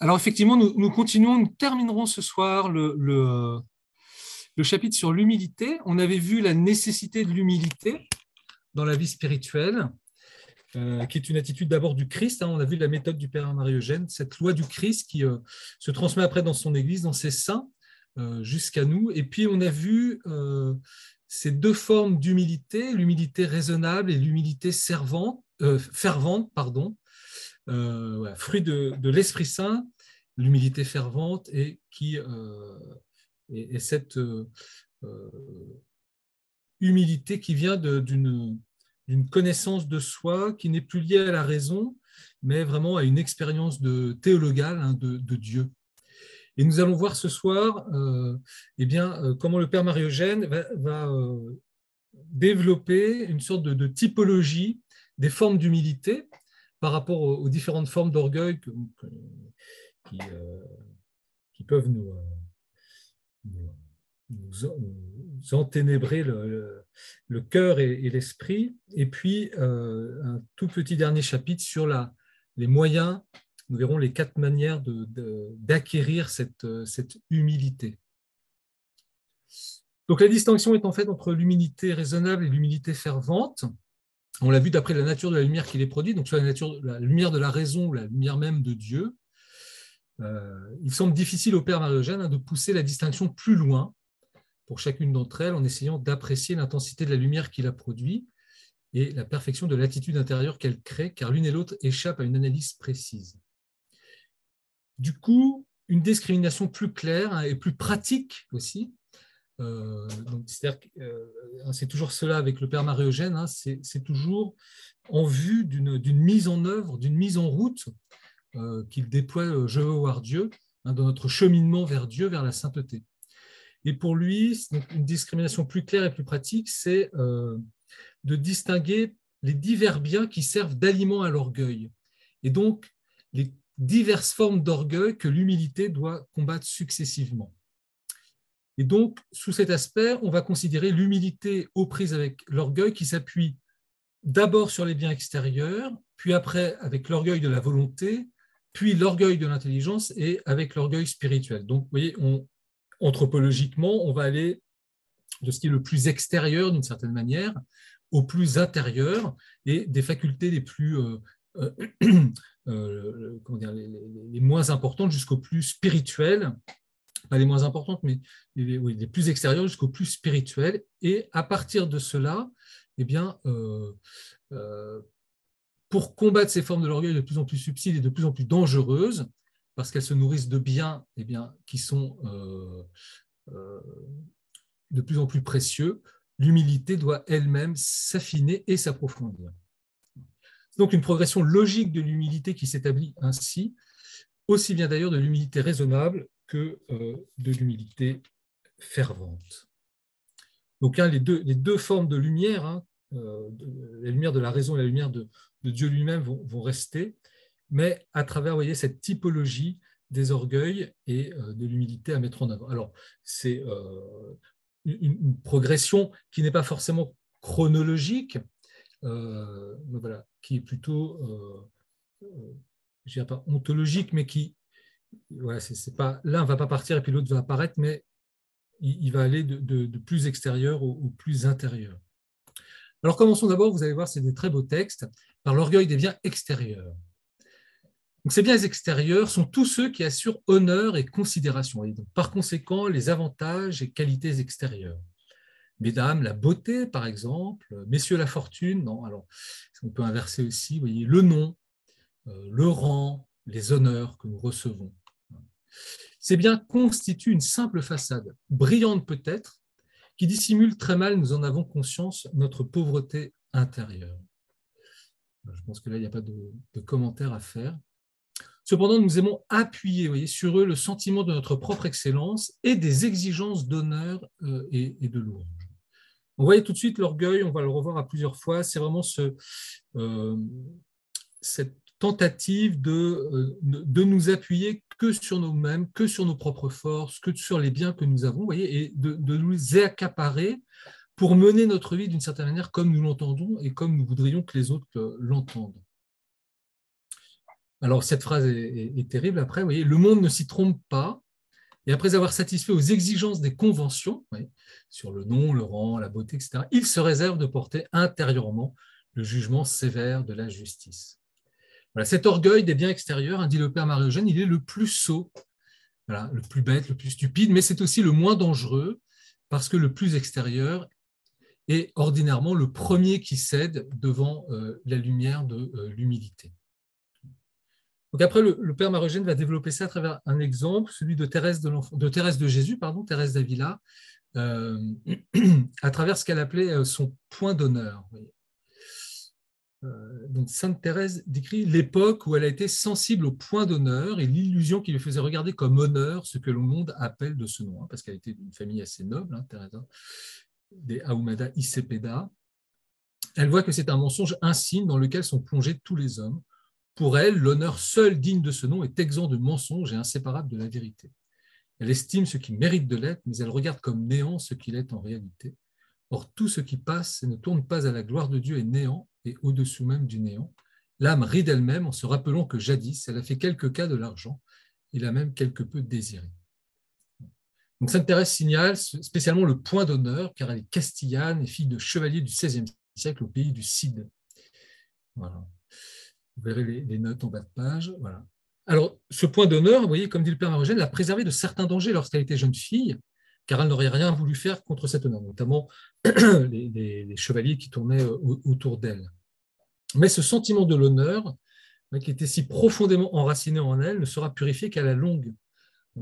alors effectivement, nous, continuons, nous terminerons ce soir le, chapitre sur l'humilité. On avait vu la nécessité de l'humilité dans la vie spirituelle, euh, qui est une attitude d'abord du Christ. Hein. on a vu la méthode du Père Marie-Eugène, cette loi du Christ qui euh, se transmet après dans son Église, dans ses saints, euh, jusqu'à nous. Et puis on a vu ces deux formes d'humilité, l'humilité raisonnable et l'humilité fervente, pardon, euh, fruit de, l'Esprit Saint, l'humilité fervente et qui euh, est, cette euh, humilité qui vient d'une connaissance de soi qui n'est plus liée à la raison, mais vraiment à une expérience de théologale hein, de, Dieu. Et nous allons voir ce soir eh bien, comment le Père Marie-Eugène va, développer une sorte de typologie des formes d'humilité par rapport aux, différentes formes d'orgueil qui, euh, qui, peuvent nous, euh, enténébrer le, cœur et, l'esprit. Et puis, euh, un tout petit dernier chapitre sur les moyens, nous verrons les quatre manières d'acquérir cette, cette humilité. Donc la distinction est en fait entre l'humilité raisonnable et l'humilité fervente on l'a vu d'après la nature de la lumière qui les produit, donc soit la, lumière de la raison la lumière même de Dieu. Euh, il semble difficile au Père Marie-Eugène hein, de pousser la distinction plus loin pour chacune d'entre elles en essayant d'apprécier l'intensité de la lumière qui la produit et la perfection de l'attitude intérieure qu'elle crée, car l'une et l'autre échappent à une analyse précise. Du coup, une discrimination plus claire hein, et plus pratique aussi euh, euh, c'est toujours cela avec le Père Marie-Eugène, hein, c'est toujours en vue d'une mise en œuvre, d'une mise en route euh, qu'il déploie Je veux voir Dieu hein, dans notre cheminement vers Dieu, vers la sainteté. Et pour lui, une discrimination plus claire et plus pratique, c'est de distinguer les divers biens qui servent d'aliment à l'orgueil. Et donc, les diverses formes d'orgueil que l'humilité doit combattre successivement. Et donc, sous cet aspect, on va considérer l'humilité aux prises avec l'orgueil qui s'appuie d'abord sur les biens extérieurs, puis après avec l'orgueil de la volonté, puis l'orgueil de l'intelligence et avec l'orgueil spirituel. Donc, vous voyez, anthropologiquement, on va aller de ce qui est le plus extérieur d'une certaine manière au plus intérieur et des facultés les plus euh, euh, euh, les, moins importantes jusqu'au plus spirituel pas les moins importantes, mais les, plus extérieures jusqu'au plus spirituel. Et à partir de cela, eh bien, euh, euh, pour combattre ces formes de l'orgueil de plus en plus subtiles et de plus en plus dangereuses, parce qu'elles se nourrissent de biens eh bien, qui sont euh, de plus en plus précieux, l'humilité doit elle-même s'affiner et s'approfondir. Donc une progression logique de l'humilité qui s'établit ainsi, aussi bien d'ailleurs de l'humilité raisonnable que euh, de l'humilité fervente. Donc hein, les, deux, formes de lumière, hein, euh, la lumière de la raison et la lumière de, Dieu lui-même vont, rester, mais à travers voyez, cette typologie des orgueils et euh, de l'humilité à mettre en avant. Alors, c'est une, progression qui n'est pas forcément chronologique, voilà, qui est plutôt, je dirais pas ontologique, mais qui c'est pas va pas partir et puis l'autre va apparaître, mais il, va aller de, plus extérieur au, plus intérieur. Alors commençons d'abord, vous allez voir, c'est des très beaux textes, par l'orgueil des biens extérieurs. Donc, ces biens extérieurs sont tous ceux qui assurent honneur et considération, et donc, par conséquent les avantages et qualités extérieures. Mesdames, la beauté, par exemple, messieurs, la fortune, non, alors on peut inverser aussi, voyez, le nom, euh, le rang, les honneurs que nous recevons. Ces biens constituent une simple façade, brillante peut-être, qui dissimule très mal, nous en avons conscience, notre pauvreté intérieure. Je pense que là, il n'y a pas de, commentaire à faire. Cependant, nous aimons appuyer voyez, sur eux le sentiment de notre propre excellence et des exigences d'honneur euh, et, de louange. On voyait tout de suite l'orgueil, on va le revoir à plusieurs fois, c'est vraiment ce, euh, cette tentative de, euh, de nous appuyer que sur nous-mêmes, que sur nos propres forces, que sur les biens que nous avons, voyez, et de, de nous accaparer pour mener notre vie d'une certaine manière comme nous l'entendons et comme nous voudrions que les autres l'entendent. alors cette phrase est, terrible après, vous voyez, le monde ne s'y trompe pas, et après avoir satisfait aux exigences des conventions, sur le nom, le rang, la beauté, etc., il se réserve de porter intérieurement le jugement sévère de la justice. Cet orgueil des biens extérieurs, dit le père Marie-Eugène, il est le plus sot, le plus bête, le plus stupide, mais c'est aussi le moins dangereux, parce que le plus extérieur est ordinairement le premier qui cède devant euh, la lumière de euh, l'humilité. Donc après, le, père Marogène va développer ça à travers un exemple, celui de Thérèse de, de, Thérèse de Jésus, pardon, Thérèse d'Avila, euh, à travers ce qu'elle appelait son point d'honneur. Donc Sainte Thérèse décrit l'époque où elle a été sensible au point d'honneur et l'illusion qui lui faisait regarder comme honneur ce que le monde appelle de ce nom, hein, parce qu'elle était d'une famille assez noble, hein, Thérèse, des Ahumada Isepeda, elle voit que c'est un mensonge insigne dans lequel sont plongés tous les hommes. Pour elle, l'honneur seul digne de ce nom est exempt de mensonge et inséparable de la vérité. Elle estime ce qui mérite de l'être, mais elle regarde comme néant ce qu'il est en réalité. Or, tout ce qui passe et ne tourne pas à la gloire de Dieu est néant et au-dessous même du néant. L'âme rit d'elle-même en se rappelant que jadis, elle a fait quelques cas de l'argent et l'a même quelque peu désiré. Donc Sainte Thérèse signale spécialement le point d'honneur, car elle est castillane et fille de chevalier du XVIe siècle au pays du Cid. Voilà. Vous verrez les, notes en bas de page. Voilà. Alors, ce point d'honneur, vous voyez, comme dit le père Marogène, l'a préservé de certains dangers lorsqu'elle était jeune fille, car elle n'aurait rien voulu faire contre cet honneur, notamment les, chevaliers qui tournaient autour d'elle. Mais ce sentiment de l'honneur, qui était si profondément enraciné en elle, ne sera purifié qu'à la longue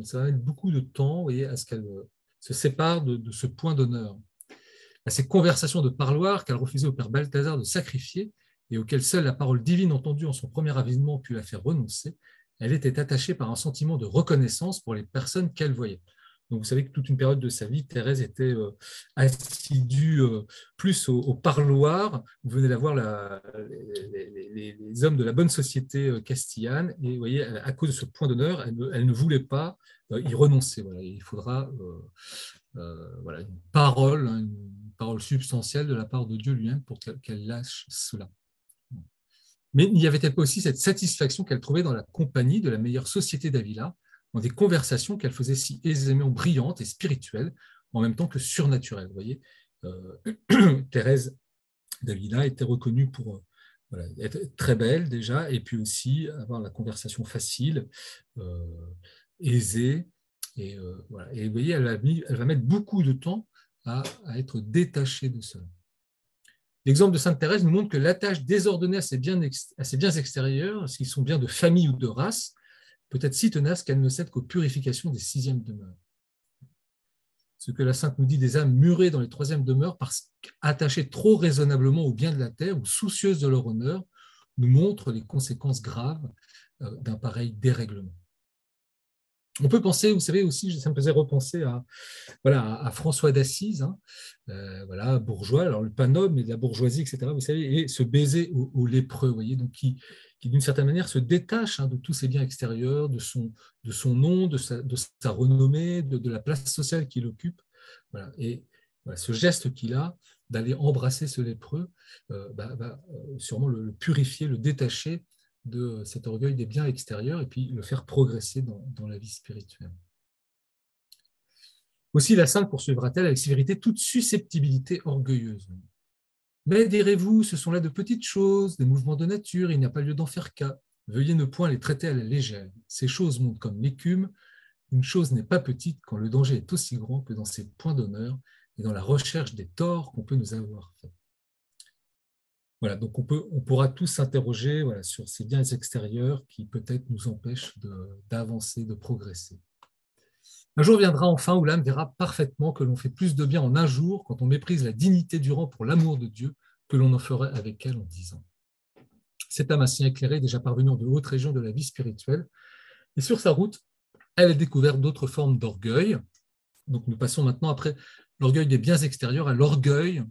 ça va mettre beaucoup de temps voyez, à ce qu'elle euh, se sépare de, ce point d'honneur. À ces conversations de parloir qu'elle refusait au père Balthazar de sacrifier et auxquelles seule la parole divine entendue en son premier avisement put la faire renoncer, elle était attachée par un sentiment de reconnaissance pour les personnes qu'elle voyait. Donc vous savez que toute une période de sa vie, Thérèse était euh, assidue euh, plus au, parloir. Vous venez d'avoir les, hommes de la bonne société euh, castillane. Et vous voyez, à cause de ce point d'honneur, elle, ne voulait pas y renoncer. Il faudra voilà, une parole, hein, une parole substantielle de la part de Dieu lui-même pour qu'elle lâche cela. Mais n'y avait-elle pas aussi cette satisfaction qu'elle trouvait dans la compagnie de la meilleure société d'Avila dans des conversations qu'elle faisait si aisément brillantes et spirituelles, en même temps que surnaturelles. Vous voyez, euh, Thérèse d'Avila était reconnue pour euh, être très belle déjà, et puis aussi avoir la conversation facile, euh, aisée. Et, voilà. et vous voyez, elle va, va, mettre beaucoup de temps à, à être détachée de cela. L'exemple de Sainte Thérèse nous montre que l'attache désordonnée à ses biens, à ses biens extérieurs, s'ils sont bien de famille ou de race, peut être si tenace qu'elle ne cède qu'aux purifications des sixièmes demeures. Ce que la Sainte nous dit des âmes murées dans les troisièmes demeures, parce qu'attachées trop raisonnablement aux biens de la terre ou soucieuses de leur honneur, nous montre les conséquences graves euh, d'un pareil dérèglement. On peut penser, vous savez aussi, ça me faisait repenser à, voilà, à François d'Assise, hein, euh, voilà, bourgeois, alors le panome mais de la bourgeoisie, etc. Vous savez, et ce baiser aux, lépreux, voyez, donc qui, qui d'une certaine manière se détache hein, de tous ses biens extérieurs, de son, de son nom, de sa, renommée, de, la place sociale qu'il occupe. Voilà. Et ce geste qu'il a d'aller embrasser ce lépreux euh, va euh, sûrement le, purifier, le détacher de cet orgueil des biens extérieurs et puis le faire progresser dans, dans la vie spirituelle. Aussi, la sainte poursuivra-t-elle avec sévérité toute susceptibilité orgueilleuse. Mais direz-vous, ce sont là de petites choses, des mouvements de nature, il n'y a pas lieu d'en faire cas. Veuillez ne point les traiter à la légère. Ces choses montent comme l'écume. Une chose n'est pas petite quand le danger est aussi grand que dans ses points d'honneur et dans la recherche des torts qu'on peut nous avoir faits. Voilà, donc on, peut, on pourra tous s'interroger sur ces biens extérieurs qui peut-être nous empêchent d'avancer, de, progresser. Un jour viendra enfin où l'âme verra parfaitement que l'on fait plus de bien en un jour quand on méprise la dignité du rang pour l'amour de Dieu que l'on en ferait avec elle en dix ans. Cette âme ainsi éclairée déjà parvenue en de hautes régions de la vie spirituelle. Et sur sa route, elle a découvert d'autres formes d'orgueil. Donc nous passons maintenant après l'orgueil des biens extérieurs à l'orgueil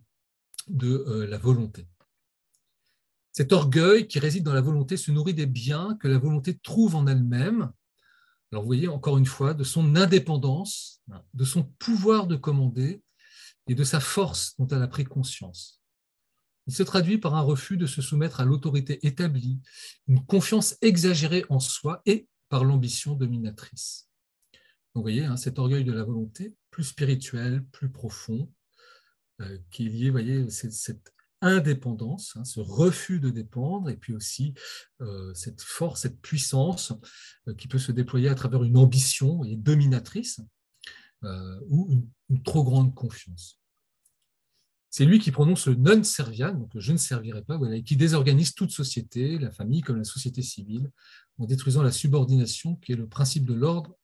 de euh, la volonté. Cet orgueil qui réside dans la volonté se nourrit des biens que la volonté trouve en elle-même alors vous voyez encore une fois, de son indépendance, de son pouvoir de commander et de sa force dont elle a pris conscience. il se traduit par un refus de se soumettre à l'autorité établie, une confiance exagérée en soi et par l'ambition dominatrice. vous voyez, hein, cet orgueil de la volonté, plus spirituel, plus profond, euh, qui est lié, vous voyez, cette indépendance, hein, ce refus de dépendre, et puis aussi euh, cette force, cette puissance euh, qui peut se déployer à travers une ambition et dominatrice ou une, trop grande confiance. C'est lui qui prononce le non serviam, donc je ne servirai pas, et qui désorganise toute société, la famille comme la société civile, en détruisant la subordination qui est le principe de l'ordre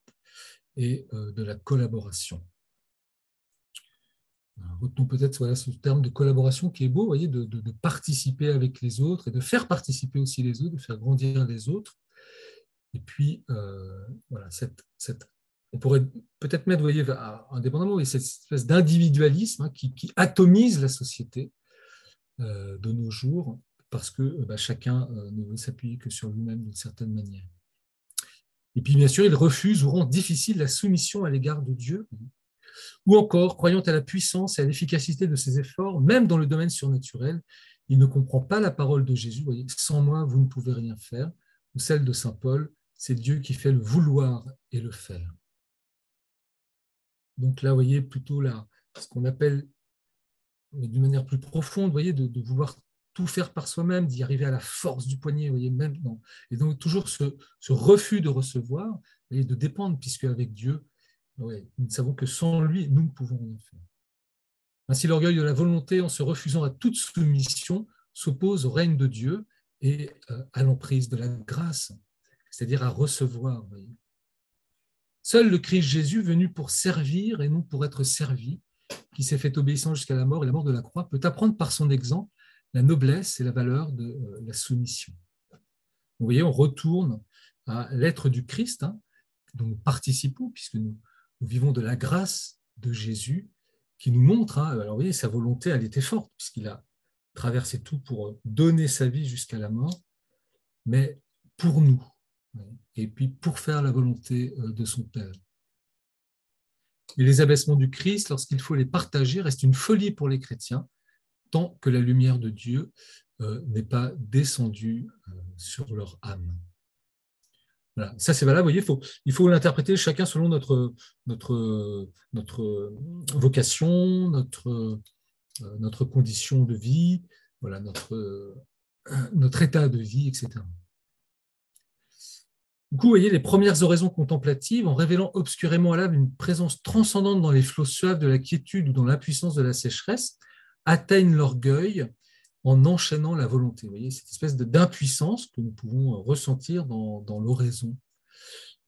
et de la collaboration. Retenons peut-être voilà, ce terme de collaboration qui est beau, voyez, de, participer avec les autres et de faire participer aussi les autres, de faire grandir les autres. Et puis, euh, voilà, on pourrait peut-être mettre, voyez, indépendamment, cette espèce d'individualisme hein, qui, atomise la société euh, de nos jours, parce que euh, bah, chacun ne veut s'appuyer que sur lui-même d'une certaine manière. Et puis, bien sûr, il refuse ou rend difficile la soumission à l'égard de Dieu, ou encore, croyant à la puissance et à l'efficacité de ses efforts, même dans le domaine surnaturel, il ne comprend pas la parole de Jésus. Voyez, sans moi, vous ne pouvez rien faire. Ou celle de Saint Paul, c'est Dieu qui fait le vouloir et le faire. Donc là, vous voyez, plutôt ce qu'on appelle, d'une manière plus profonde, voyez, de, vouloir tout faire par soi-même, d'y arriver à la force du poignet, voyez, même. Et donc toujours ce, ce refus de recevoir, et de dépendre, puisque avec Dieu, nous ne savons que sans lui, nous ne pouvons rien faire. Ainsi, l'orgueil de la volonté, en se refusant à toute soumission, s'oppose au règne de Dieu et euh, à l'emprise de la grâce, c'est-à-dire à recevoir. Seul le Christ Jésus, venu pour servir et non pour être servi, qui s'est fait obéissant jusqu'à la mort et la mort de la croix, peut apprendre par son exemple la noblesse et la valeur de euh, la soumission. Vous voyez, on retourne à l'être du Christ, hein, dont nous participons, puisque nous, nous vivons de la grâce de Jésus qui nous montre, hein, alors vous voyez, sa volonté, elle était forte, puisqu'il a traversé tout pour donner sa vie jusqu'à la mort, mais pour nous, et puis pour faire la volonté euh, de son Père. Et les abaissements du Christ, lorsqu'il faut les partager, restent une folie pour les chrétiens, tant que la lumière de Dieu euh, n'est pas descendue euh, sur leur âme. Ça, c'est valable. Vous voyez, il faut, l'interpréter chacun selon notre, notre vocation, notre, notre condition de vie, voilà, notre, notre état de vie, etc. Du coup, vous voyez, les premières oraisons contemplatives, en révélant obscurément à l'âme une présence transcendante dans les flots suaves de la quiétude ou dans l'impuissance de la sécheresse, atteignent l'orgueil en enchaînant la volonté. Vous voyez, cette espèce d'impuissance que nous pouvons ressentir dans, l'oraison.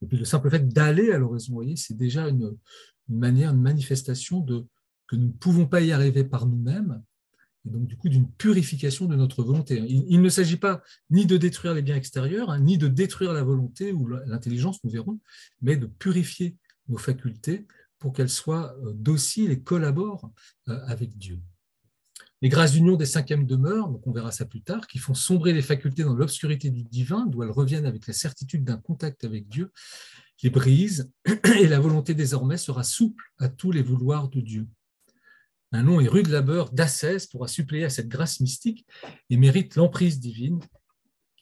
Et puis le simple fait d'aller à l'oraison, voyez, c'est déjà une, manière, une manifestation de que nous ne pouvons pas y arriver par nous-mêmes, et donc du coup d'une purification de notre volonté. Il, ne s'agit pas ni de détruire les biens extérieurs, hein, ni de détruire la volonté ou l'intelligence, nous verrons, mais de purifier nos facultés pour qu'elles soient euh, dociles et collaborent euh, avec Dieu. Les grâces d'union des cinquièmes demeures, donc on verra ça plus tard, qui font sombrer les facultés dans l'obscurité du divin, d'où elles reviennent avec la certitude d'un contact avec Dieu, les brise, et la volonté désormais sera souple à tous les vouloirs de Dieu. Un long et rude labeur d'ascèse pourra suppléer à cette grâce mystique et mérite l'emprise divine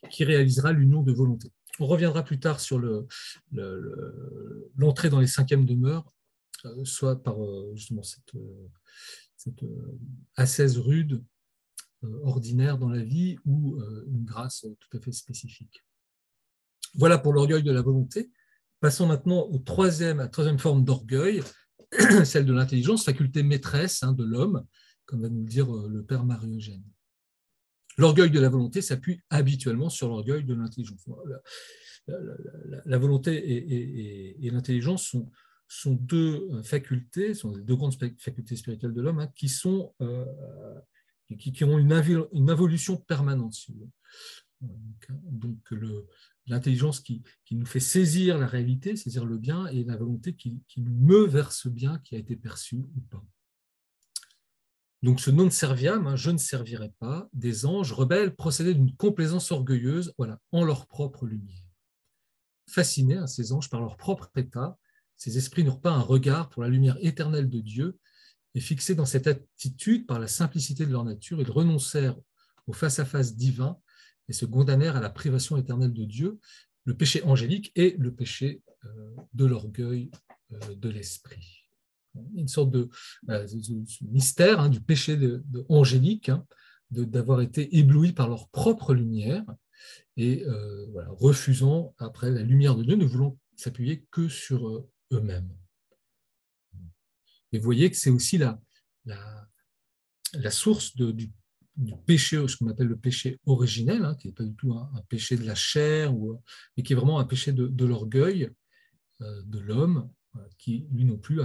qui réalisera l'union de volonté. On reviendra plus tard sur l'entrée dans les cinquièmes demeures, euh, soit par euh, justement cette, euh, cette euh, assaise rude, euh, ordinaire dans la vie, ou euh, une grâce tout à fait spécifique. Voilà pour l'orgueil de la volonté. Passons maintenant au troisième, à la troisième forme d'orgueil, celle de l'intelligence, faculté maîtresse hein, de l'homme, comme va nous le dire le père Marie-Eugène. L'orgueil de la volonté s'appuie habituellement sur l'orgueil de l'intelligence. La, volonté et l'intelligence sont, sont deux euh, facultés, sont deux grandes facultés spirituelles de l'homme, hein, qui, sont, euh, qui, ont une, une évolution permanente. Donc, l'intelligence qui, qui, nous fait saisir la réalité, saisir le bien, et la volonté qui, qui nous meut vers ce bien qui a été perçu ou pas. Donc ce non serviam, hein, je ne servirai pas, des anges rebelles procédaient d'une complaisance orgueilleuse voilà, en leur propre lumière. Fascinés, hein, ces anges, par leur propre état, ces esprits n'ont pas un regard pour la lumière éternelle de Dieu et fixés dans cette attitude par la simplicité de leur nature, ils renoncèrent au face-à-face divin et se condamnèrent à la privation éternelle de Dieu, le péché angélique et le péché euh, de l'orgueil euh, de l'esprit. Une sorte de, euh, mystère hein, du péché angélique, hein, d'avoir été éblouis par leur propre lumière et refusant après la lumière de Dieu, ne voulant s'appuyer que sur eux-mêmes. Et vous voyez que c'est aussi la, la, source du, péché, ce qu'on appelle le péché originel, hein, qui n'est pas du tout un, péché de la chair, mais qui est vraiment un péché de, l'orgueil euh, de l'homme, qui lui non plus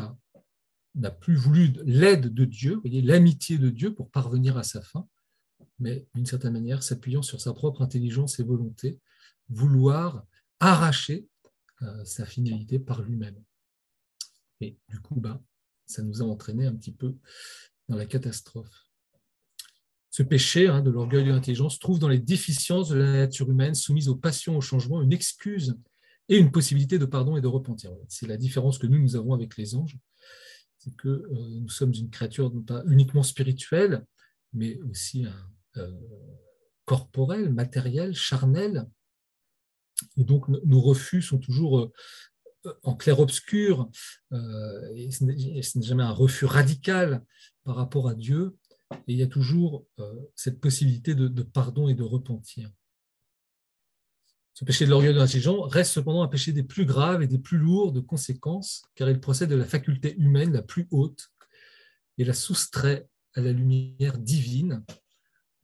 n'a plus voulu l'aide de Dieu, l'amitié de Dieu pour parvenir à sa fin, mais d'une certaine manière s'appuyant sur sa propre intelligence et volonté, vouloir arracher euh, sa finalité par lui-même. Et du coup, ben, ça nous a entraîné un petit peu dans la catastrophe. Ce péché hein, de l'orgueil de l'intelligence trouve dans les déficiences de la nature humaine soumise aux passions, au changement, une excuse et une possibilité de pardon et de repentir. C'est la différence que nous, nous avons avec les anges. C'est que euh, nous sommes une créature non pas uniquement spirituelle, mais aussi euh, corporelle, matérielle, charnelle. Et donc, nos refus sont toujours euh, en clair-obscur, euh, et ce n'est jamais un refus radical par rapport à Dieu, et il y a toujours euh, cette possibilité de, pardon et de repentir. Ce péché de l'orgueil de l'intelligent reste cependant un péché des plus graves et des plus lourds de conséquences, car il procède de la faculté humaine la plus haute et la soustrait à la lumière divine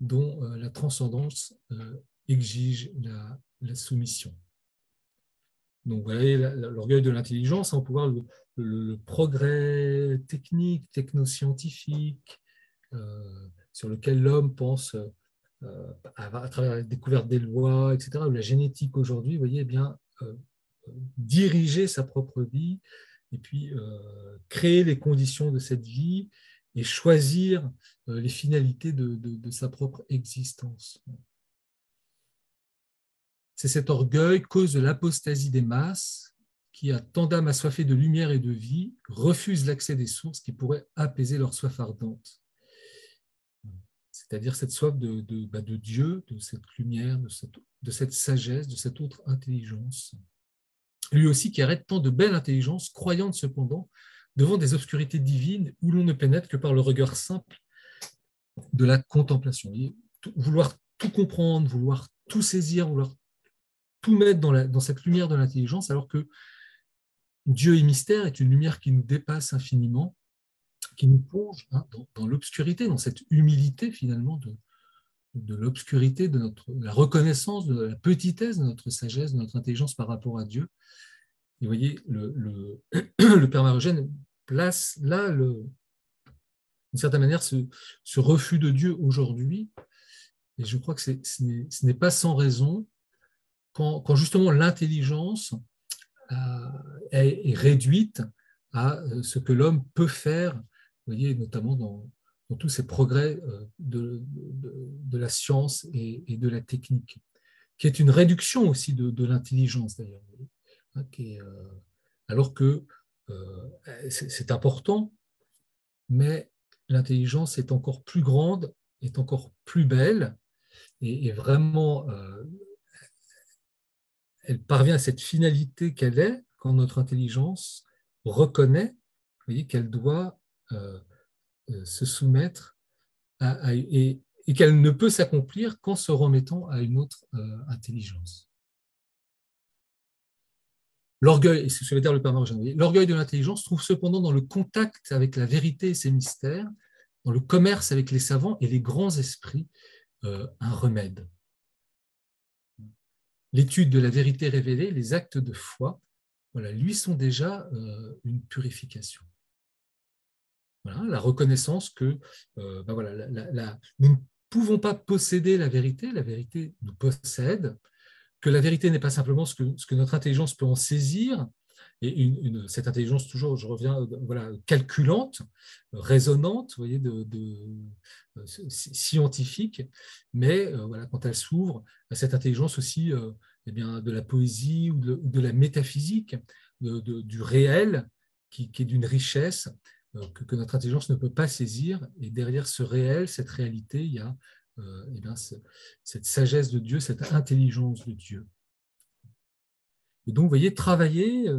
dont euh, la transcendance exige la soumission. Donc, vous voyez, l'orgueil de l'intelligence, on peut voir le, progrès technique, technoscientifique, euh, sur lequel l'homme pense euh, à, travers la découverte des lois, etc., la génétique aujourd'hui, vous voyez, eh bien, euh, diriger sa propre vie et puis créer les conditions de cette vie et choisir les finalités de sa propre existence. C'est cet orgueil, cause de l'apostasie des masses, qui, a tant d'âmes assoiffées de lumière et de vie, refuse l'accès des sources qui pourraient apaiser leur soif ardente. C'est-à-dire cette soif de, de, bah, Dieu, de cette lumière, de cette, sagesse, de cette autre intelligence. Lui aussi qui arrête tant de belle intelligence, croyante cependant, devant des obscurités divines où l'on ne pénètre que par le regard simple de la contemplation. vouloir tout comprendre, vouloir tout saisir, vouloir tout mettre dans, cette lumière de l'intelligence, alors que Dieu et mystère est une lumière qui nous dépasse infiniment, qui nous plonge hein, dans, l'obscurité, dans cette humilité finalement de, l'obscurité, de notre, la reconnaissance de la petitesse de notre sagesse, de notre intelligence par rapport à Dieu. Et vous voyez, le, le, Père Marogène place là, d'une certaine manière, ce, refus de Dieu aujourd'hui. Et je crois que ce n'est pas sans raison quand, justement l'intelligence euh, est, réduite à euh, ce que l'homme peut faire, vous voyez, notamment dans, tous ces progrès euh, de, la science et, de la technique, qui est une réduction aussi de, l'intelligence d'ailleurs, hein, alors que c'est important, mais l'intelligence est encore plus grande, est encore plus belle, et, vraiment elle parvient à cette finalité qu'elle est quand notre intelligence reconnaît qu'elle doit euh, euh, se soumettre et, qu'elle ne peut s'accomplir qu'en se remettant à une autre euh, intelligence. L'orgueil, l'orgueil de l'intelligence trouve cependant dans le contact avec la vérité et ses mystères, dans le commerce avec les savants et les grands esprits, un remède l'étude de la vérité révélée, les actes de foi, voilà, lui sont déjà euh, une purification. la reconnaissance que euh, ben voilà, nous ne pouvons pas posséder la vérité, la vérité nous possède, que la vérité n'est pas simplement ce que, ce que, notre intelligence peut en saisir, et une, cette intelligence toujours, je reviens, euh, voilà, calculante, raisonnante, voyez, de, scientifique, mais voilà, quand elle s'ouvre à cette intelligence aussi eh bien, de la poésie ou de, la métaphysique, du réel, qui, est d'une richesse que, notre intelligence ne peut pas saisir. Et derrière ce réel, cette réalité, il y a eh bien, cette sagesse de Dieu, cette intelligence de Dieu. Et donc, voyez, travailler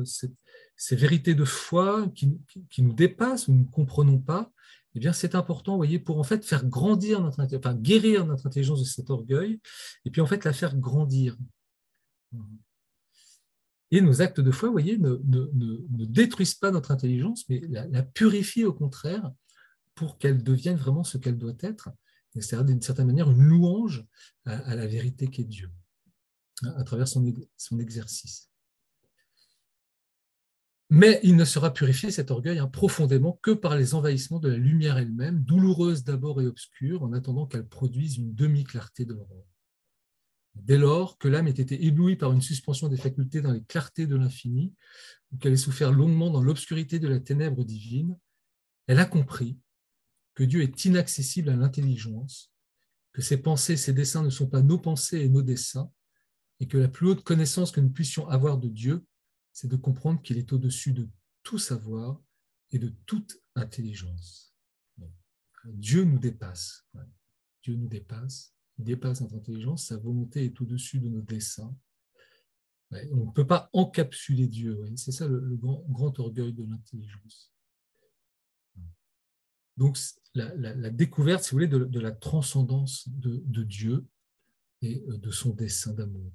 ces vérités de foi qui, qui, nous dépassent, nous ne comprenons pas, eh bien, c'est important, voyez, pour en fait faire grandir notre, enfin, guérir notre intelligence de cet orgueil, et puis en fait la faire grandir. Et nos actes de foi, vous voyez, ne, détruisent pas notre intelligence, mais la, purifient au contraire pour qu'elle devienne vraiment ce qu'elle doit être, c'est-à-dire d'une certaine manière une louange à, la vérité qu'est Dieu, à travers son, son exercice. Mais il ne sera purifié, cet orgueil, hein, profondément que par les envahissements de la lumière elle-même, douloureuse d'abord et obscure, en attendant qu'elle produise une demi-clarté de l'aurore. Dès lors que l'âme ait été éblouie par une suspension des facultés dans les clartés de l'infini, ou qu'elle ait souffert longuement dans l'obscurité de la ténèbre divine, elle a compris que Dieu est inaccessible à l'intelligence, que ses pensées, ses desseins ne sont pas nos pensées et nos desseins, et que la plus haute connaissance que nous puissions avoir de Dieu c'est de comprendre qu'il est au-dessus de tout savoir et de toute intelligence. Dieu nous dépasse. Dieu nous dépasse. Il dépasse notre intelligence. Sa volonté est au-dessus de nos desseins. On ne peut pas encapsuler Dieu. C'est ça le, grand, orgueil de l'intelligence. Donc, la, découverte, si vous voulez, de, la transcendance de Dieu et de son dessein d'amour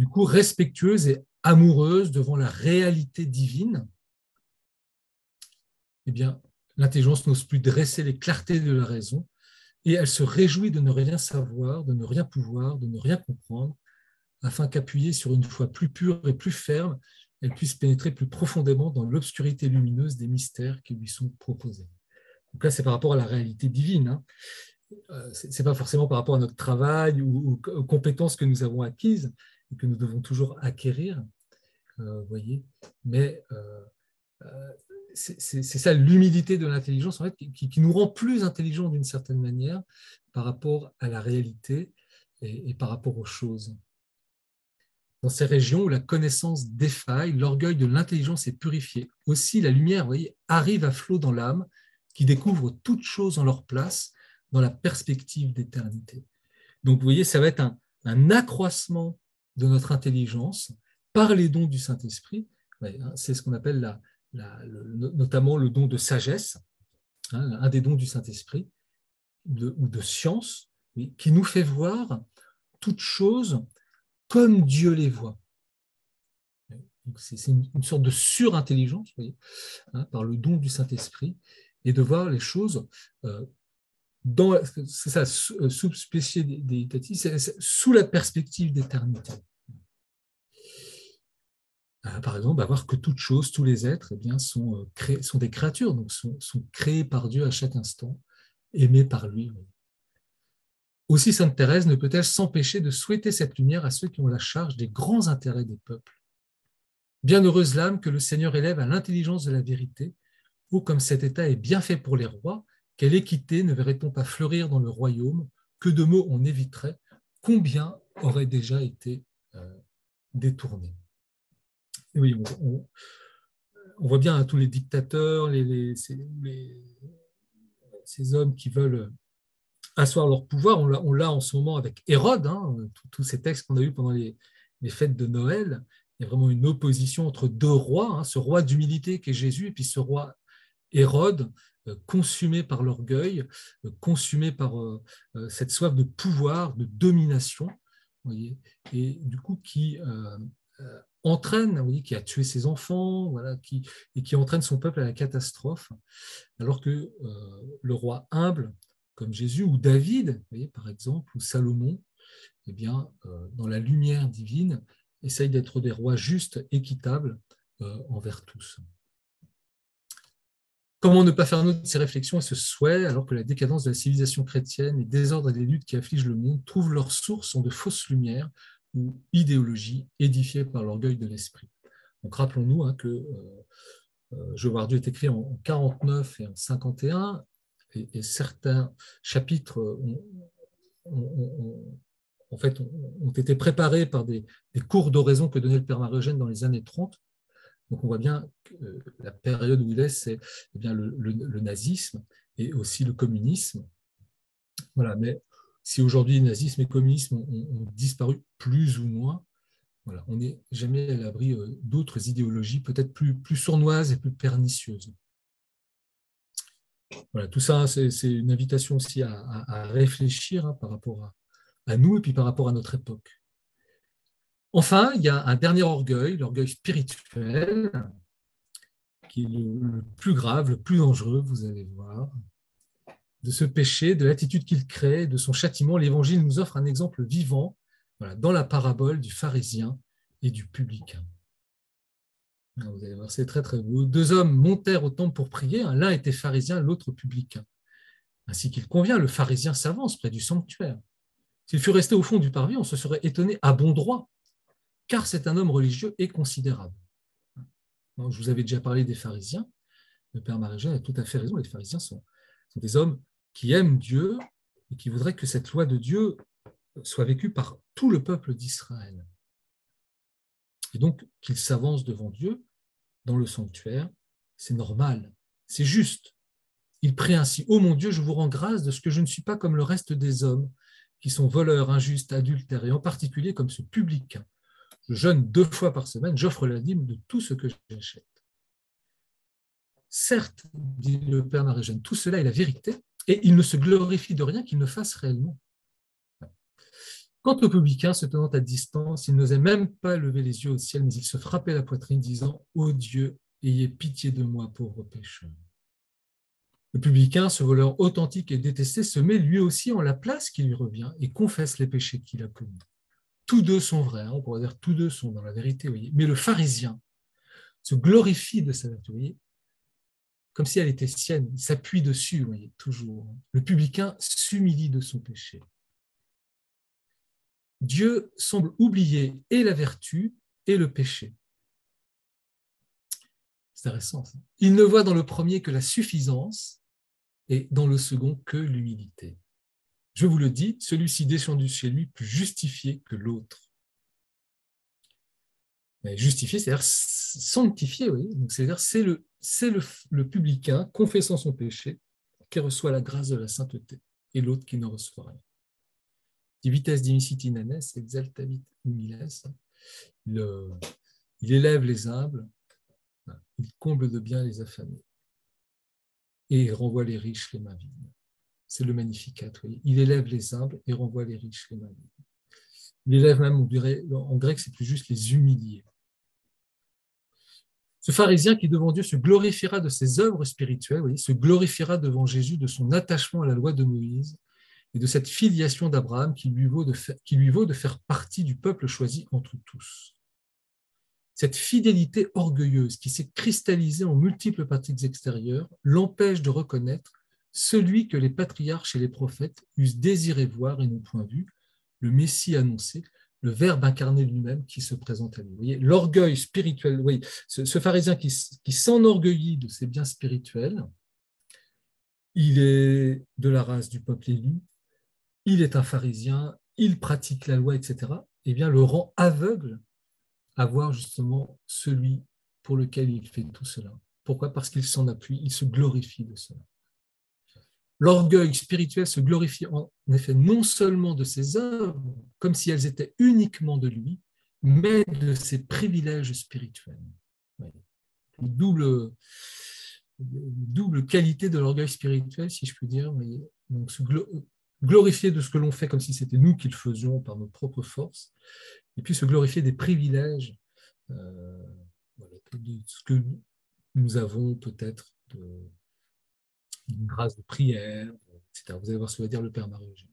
du coup respectueuse et amoureuse devant la réalité divine, eh bien, l'intelligence n'ose plus dresser les clartés de la raison et elle se réjouit de ne rien savoir, de ne rien pouvoir, de ne rien comprendre, afin qu'appuyée sur une foi plus pure et plus ferme, elle puisse pénétrer plus profondément dans l'obscurité lumineuse des mystères qui lui sont proposés. Donc là, c'est par rapport à la réalité divine. Hein. Euh, Ce n'est pas forcément par rapport à notre travail ou aux compétences que nous avons acquises, que nous devons toujours acquérir, euh, voyez. Mais euh, euh, c'est ça l'humilité de l'intelligence en fait, qui, nous rend plus intelligents d'une certaine manière par rapport à la réalité et, par rapport aux choses. Dans ces régions où la connaissance défaille, l'orgueil de l'intelligence est purifié. Aussi, la lumière arrive à flot dans l'âme qui découvre toutes choses en leur place dans la perspective d'éternité. Donc, vous voyez, ça va être un accroissement de notre intelligence par les dons du Saint-Esprit. Hein, c'est ce qu'on appelle la, notamment le don de sagesse, hein, un des dons du Saint-Esprit, ou de science, qui nous fait voir toutes choses comme Dieu les voit. C'est une, sorte de surintelligence hein, par le don du Saint-Esprit et de voir les choses euh, dans, c'est ça, sous sous la perspective d'éternité. Euh, par exemple, voir que toutes choses, tous les êtres, eh bien, sont, euh, créés, sont des créatures, donc sont, sont, créés par Dieu à chaque instant, aimés par lui. Aussi, Sainte Thérèse ne peut-elle s'empêcher de souhaiter cette lumière à ceux qui ont la charge des grands intérêts des peuples? Bienheureuse l'âme que le Seigneur élève à l'intelligence de la vérité, ou comme cet état est bien fait pour les rois, quelle équité ne verrait-on pas fleurir dans le royaume? Que de mots on éviterait, combien aurait déjà été euh, détourné? Oui, on, voit bien hein, tous les dictateurs, ces, hommes qui veulent asseoir leur pouvoir. On l'a en ce moment avec Hérode, hein, tous ces textes qu'on a eus pendant les, fêtes de Noël. Il y a vraiment une opposition entre deux rois, hein, ce roi d'humilité qui est Jésus, et puis ce roi Hérode, euh, consumé par l'orgueil, euh, consumé par euh, cette soif de pouvoir, de domination, voyez, et du coup qui entraîne, oui, qui a tué ses enfants, voilà, qui, et qui entraîne son peuple à la catastrophe, alors que le roi humble, comme Jésus, ou David, voyez, par exemple, ou Salomon, eh bien, dans la lumière divine, essayent d'être des rois justes, équitables envers tous. Comment ne pas faire note de ces réflexions et ce souhait alors que la décadence de la civilisation chrétienne, les désordres et les luttes qui affligent le monde trouvent leur source en de fausses lumières ou idéologie édifiée par l'orgueil de l'esprit. Rappelons-nous hein, que euh, euh, Dieu est écrit en 49 et en 51, et, certains chapitres ont, en fait, ont été préparés par des, cours d'oraison que donnait le Père Marie-Eugène dans les années 30. Donc on voit bien que la période où il est, c'est eh bien le, nazisme et aussi le communisme. Mais si aujourd'hui nazisme et communisme ont, disparu plus ou moins, on n'est jamais à l'abri euh, d'autres idéologies peut-être plus, sournoises et plus pernicieuses. Tout ça, c'est une invitation aussi à, réfléchir hein, par rapport à, à, nous et puis par rapport à notre époque. Enfin, il y a un dernier orgueil, l'orgueil spirituel, qui est le, plus grave, le plus dangereux, vous allez voir. De ce péché, de l'attitude qu'il crée, de son châtiment, l'Évangile nous offre un exemple vivant dans la parabole du pharisien et du publicain. Vous allez voir, c'est très très beau. Deux hommes montèrent au temple pour prier, l'un était pharisien, l'autre publicain. Ainsi qu'il convient, le pharisien s'avance près du sanctuaire. S'il fût resté au fond du parvis, on se serait étonné à bon droit car c'est un homme religieux et considérable. je vous avais déjà parlé des pharisiens. Le Père marie a tout à fait raison. Les pharisiens sont, des hommes qui aiment Dieu et qui voudraient que cette loi de Dieu soit vécue par tout le peuple d'Israël. Et donc qu'ils s'avancent devant Dieu dans le sanctuaire, c'est normal, c'est juste. Il prie ainsi, Ô mon Dieu, je vous rends grâce de ce que je ne suis pas comme le reste des hommes, qui sont voleurs, injustes, adultères, et en particulier comme ce publicain je jeûne deux fois par semaine, j'offre la dîme de tout ce que j'achète. Certes, dit le Père Marie-Jeanne, tout cela est la vérité, et il ne se glorifie de rien qu'il ne fasse réellement. Quant au publicain se tenant à distance, il n'osait même pas lever les yeux au ciel, mais il se frappait la poitrine, disant Ô Dieu, ayez pitié de moi, pauvre pécheur. Le publicain, ce voleur authentique et détesté, se met lui aussi en la place qui lui revient et confesse les péchés qu'il a commis tous deux sont vrais, hein, on pourrait dire tous deux sont dans la vérité, mais le pharisien se glorifie de sa vertu, comme si elle était sienne, il s'appuie dessus, voyez, toujours. Le publicain s'humilie de son péché. Dieu semble oublier et la vertu et le péché. C'est intéressant. Ça. Il ne voit dans le premier que la suffisance et dans le second que l'humilité. Je vous le dis, celui-ci descendu chez lui plus justifié que l'autre. Justifié, c'est-à-dire sanctifié, oui. C'est-à-dire c'est le, le, publicain confessant son péché qui reçoit la grâce de la sainteté et l'autre qui ne reçoit rien. Divites dimiciti nanes, exaltavit humiles. Il, il élève les humbles, il comble de bien les affamés et il renvoie les riches les mains vides. C'est le magnificat. Il élève les humbles et renvoie les riches, les malades. Il élève même, on dirait, en grec, c'est plus juste les humilier. Ce pharisien qui devant Dieu se glorifiera de ses œuvres spirituelles, se glorifiera devant Jésus de son attachement à la loi de Moïse et de cette filiation d'Abraham qui, lui vaut de qui lui vaut de faire partie du peuple choisi entre tous. Cette fidélité orgueilleuse qui s'est cristallisée en multiples pratiques extérieures l'empêche de reconnaître celui que les patriarches et les prophètes eussent désiré voir et n'ont point vu, le Messie annoncé, le Verbe incarné lui-même qui se présente à lui. Vous voyez, l'orgueil spirituel, ce, pharisien qui, qui s'enorgueillit de ses biens spirituels, il est de la race du peuple élu, il est un pharisien, il pratique la loi, etc., eh bien, le rend aveugle à voir justement celui pour lequel il fait tout cela. Pourquoi? Parce qu'il s'en appuie, il se glorifie de cela. L'orgueil spirituel se glorifie en effet non seulement de ses œuvres, comme si elles étaient uniquement de lui, mais de ses privilèges spirituels. double, double qualité de l'orgueil spirituel, si je puis dire. Se glorifier de ce que l'on fait comme si c'était nous qui le faisions par nos propres forces, et puis se glorifier des privilèges, euh, de ce que nous avons peut-être de, une grâce de prière, etc. Vous allez voir ce que va dire le Père Marie.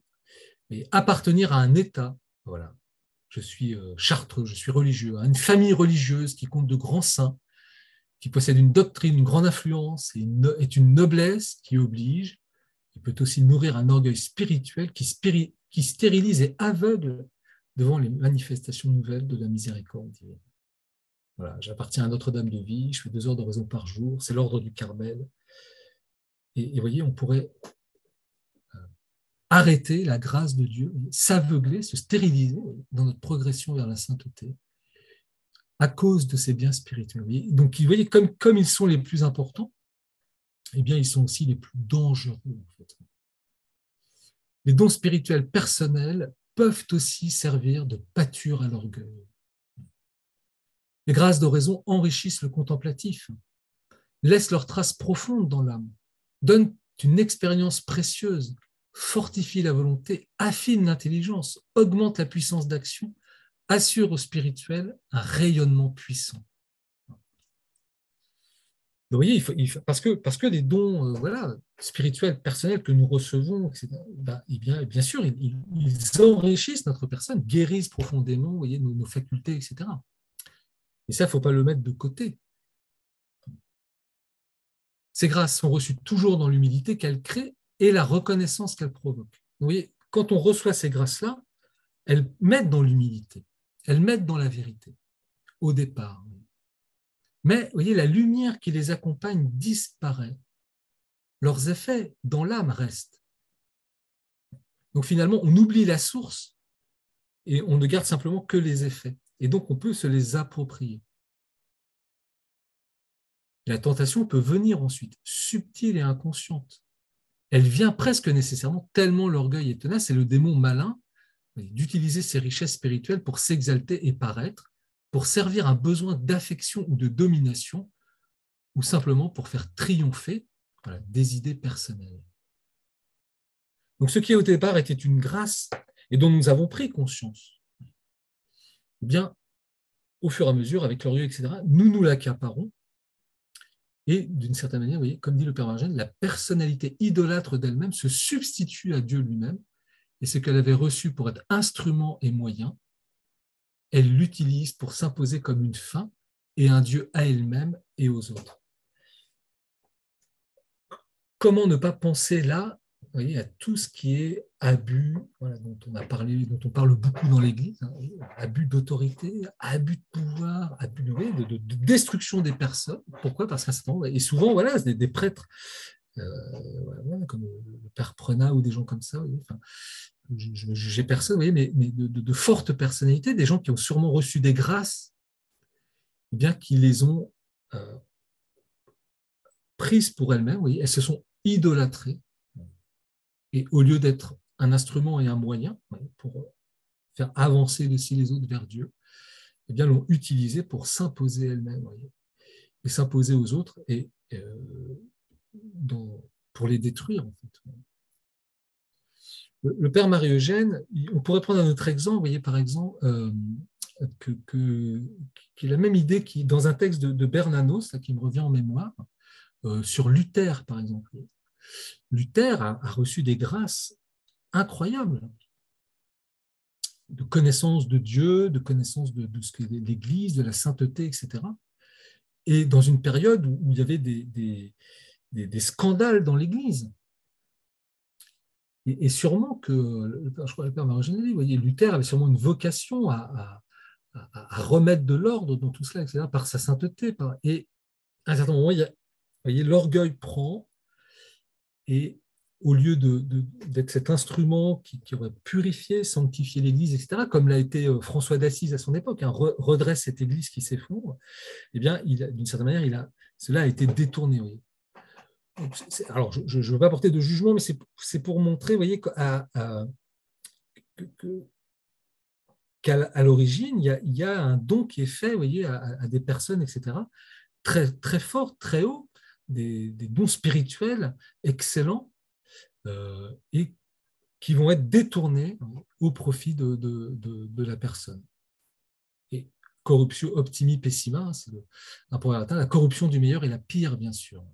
Mais appartenir à un État, voilà, je suis euh, chartreux, je suis religieux, à une famille religieuse qui compte de grands saints, qui possède une doctrine, une grande influence et une, est une noblesse qui oblige, il peut aussi nourrir un orgueil spirituel qui, qui stérilise et aveugle devant les manifestations nouvelles de la miséricorde divine. Voilà, j'appartiens à Notre-Dame de Vie, je fais deux heures de raison par jour, c'est l'ordre du Carmel, et, vous voyez, on pourrait euh, arrêter la grâce de Dieu, s'aveugler, se stériliser dans notre progression vers la sainteté, à cause de ces biens spirituels. Donc, vous voyez, comme, ils sont les plus importants, eh bien, ils sont aussi les plus dangereux. Les dons spirituels personnels peuvent aussi servir de pâture à l'orgueil. Les grâces d'oraison enrichissent le contemplatif, laissent leurs traces profondes dans l'âme, donnent une expérience précieuse, fortifient la volonté, affinent l'intelligence, augmentent la puissance d'action, assurent au spirituel un rayonnement puissant. Vous voyez, parce, que, parce que les dons euh, voilà, spirituels, personnels que nous recevons, bah, eh bien, bien sûr, ils, enrichissent notre personne, guérissent profondément voyez, nos, nos facultés, etc. Et ça, il ne faut pas le mettre de côté. Ces grâces sont reçues toujours dans l'humilité qu'elles créent et la reconnaissance qu'elles provoquent. Vous voyez, quand on reçoit ces grâces-là, elles mettent dans l'humilité, elles mettent dans la vérité, au départ. Mais vous voyez, la lumière qui les accompagne disparaît. Leurs effets dans l'âme restent. Donc finalement, on oublie la source et on ne garde simplement que les effets. Et donc, on peut se les approprier. La tentation peut venir ensuite, subtile et inconsciente. Elle vient presque nécessairement tellement l'orgueil est tenace, c'est le démon malin d'utiliser ses richesses spirituelles pour s'exalter et paraître, pour servir un besoin d'affection ou de domination, ou simplement pour faire triompher des idées personnelles. Donc ce qui au départ était une grâce et dont nous avons pris conscience, eh bien, au fur et à mesure, avec l'orgueil, etc., nous nous l'accaparons. Et d'une certaine manière, comme dit le Père Margène, la personnalité idolâtre d'elle-même se substitue à Dieu lui-même, et ce qu'elle avait reçu pour être instrument et moyen, elle l'utilise pour s'imposer comme une fin et un Dieu à elle-même et aux autres. Comment ne pas penser là voyez, à tout ce qui est abus, dont on a parlé, dont on parle beaucoup dans l'Église, hein, abus d'autorité, abus de pouvoir, abus de, destruction des personnes. Pourquoi? Parce qu'à ce moment, et souvent, voilà, c'est des, prêtres euh, comme le père Prenat ou des gens comme ça. je j'ai personne, mais, mais de, fortes personnalités, des gens qui ont sûrement reçu des grâces, eh bien qui les ont euh, prises pour elles-mêmes. Elles se sont idolâtrées et au lieu d'être un instrument et un moyen pour faire avancer les les autres vers Dieu, eh bien, l'ont utilisé pour s'imposer elles-mêmes et s'imposer aux autres et euh, pour les détruire. En fait. le, père Marie-Eugène, on pourrait prendre un autre exemple, vous voyez, par exemple, euh, que, qui est la même idée qui, dans un texte de, Bernanos, qui me revient en mémoire, euh, sur Luther, par exemple. Luther a, reçu des grâces incroyables de connaissance de Dieu, de connaissance de, ce l'Église, de la sainteté, etc. Et dans une période où, il y avait des, scandales dans l'Église. Et, sûrement que, je crois que le père Marie voyez, Luther avait sûrement une vocation à, remettre de l'ordre dans tout cela, etc., par sa sainteté. Et à un certain moment, voyez, l'orgueil prend et au lieu d'être cet instrument qui, aurait purifié, sanctifié l'Église, etc., comme l'a été euh, François d'Assise à son époque, hein, redresse cette Église qui s'effondre, eh bien, d'une certaine manière, cela a été détourné. Alors, je ne veux pas porter de jugement, mais c'est pour montrer, voyez, qu'à à, l'origine, il, y a un don qui est fait, voyez, à, des personnes, etc., très, très fort, très haut, des, dons spirituels excellents euh, et qui vont être détournés au profit de, la personne. Et corruption optimi pessima, hein, c'est un point latin, la corruption du meilleur est la pire, bien sûr.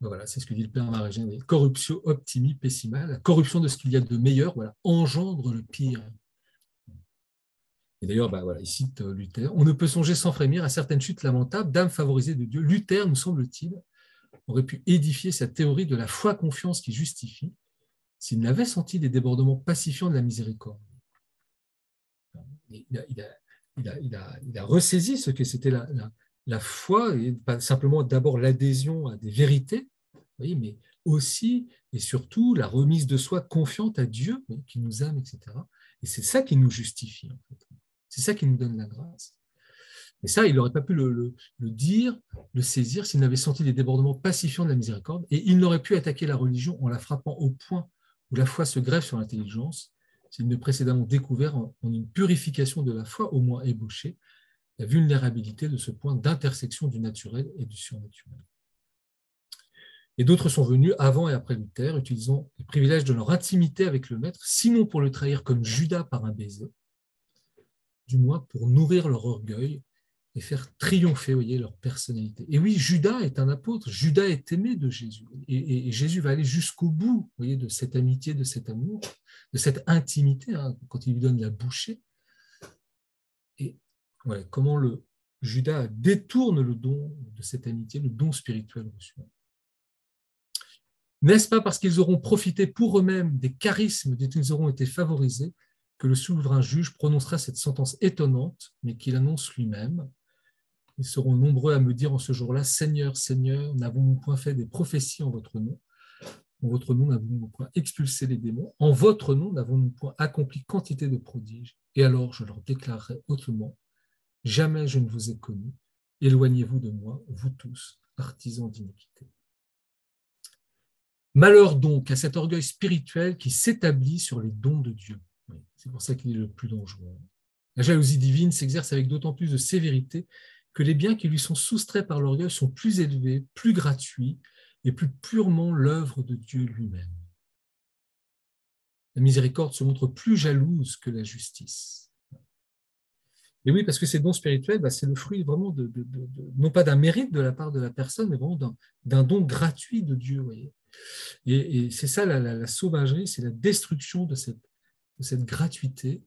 Voilà, c'est ce que dit le Père Marigène. Corruption optimi pessima, la corruption de ce qu'il y a de meilleur, voilà, engendre le pire. Et d'ailleurs, bah, il cite euh, Luther. On ne peut songer sans frémir à certaines chutes lamentables d'âmes favorisées de Dieu. Luther, nous semble-t-il, aurait pu édifier sa théorie de la foi-confiance qui justifie s'il n'avait senti des débordements pacifiants de la miséricorde. Il a, ressaisi ce que c'était la, foi, et pas simplement d'abord l'adhésion à des vérités, mais aussi et surtout la remise de soi confiante à Dieu qui nous aime, etc Et c'est ça qui nous justifie, en fait. C'est ça qui nous donne la grâce. Et ça, il n'aurait pas pu le, dire, le saisir, s'il n'avait senti les débordements pacifiants de la miséricorde, et il n'aurait pu attaquer la religion en la frappant au point où la foi se grève sur l'intelligence, s'il ne précédemment découvert en, une purification de la foi au moins ébauchée la vulnérabilité de ce point d'intersection du naturel et du surnaturel. Et d'autres sont venus avant et après Luther, utilisant les privilèges de leur intimité avec le Maître, sinon pour le trahir comme Judas par un baiser, du moins pour nourrir leur orgueil et faire triompher voyez, leur personnalité. Et oui, Judas est un apôtre, Judas est aimé de Jésus, et, Jésus va aller jusqu'au bout voyez, de cette amitié, de cet amour, de cette intimité, hein, quand il lui donne la bouchée. Et comment le Judas détourne le don de cette amitié, le don spirituel reçu. N'est-ce pas parce qu'ils auront profité pour eux-mêmes des charismes dont ils auront été favorisés que le souverain juge prononcera cette sentence étonnante, mais qu'il annonce lui-même Ils seront nombreux à me dire en ce jour-là Seigneur, Seigneur, n'avons-nous point fait des prophéties en votre nom? En votre nom, n'avons-nous point expulsé les démons? En votre nom, n'avons-nous point accompli quantité de prodiges? Et alors je leur déclarerai autrement Jamais je ne vous ai connu. Éloignez-vous de moi, vous tous, artisans d'iniquité. Malheur donc à cet orgueil spirituel qui s'établit sur les dons de Dieu. C'est pour ça qu'il est le plus dangereux. La jalousie divine s'exerce avec d'autant plus de sévérité que les biens qui lui sont soustraits par l'orgueil sont plus élevés, plus gratuits et plus purement l'œuvre de Dieu lui-même. La miséricorde se montre plus jalouse que la justice. Et oui, parce que ces dons spirituels, bah, c'est le fruit vraiment de, non pas d'un mérite de la part de la personne, mais vraiment d'un don gratuit de Dieu. Et, c'est ça la, sauvagerie, c'est la destruction de cette, cette, gratuité.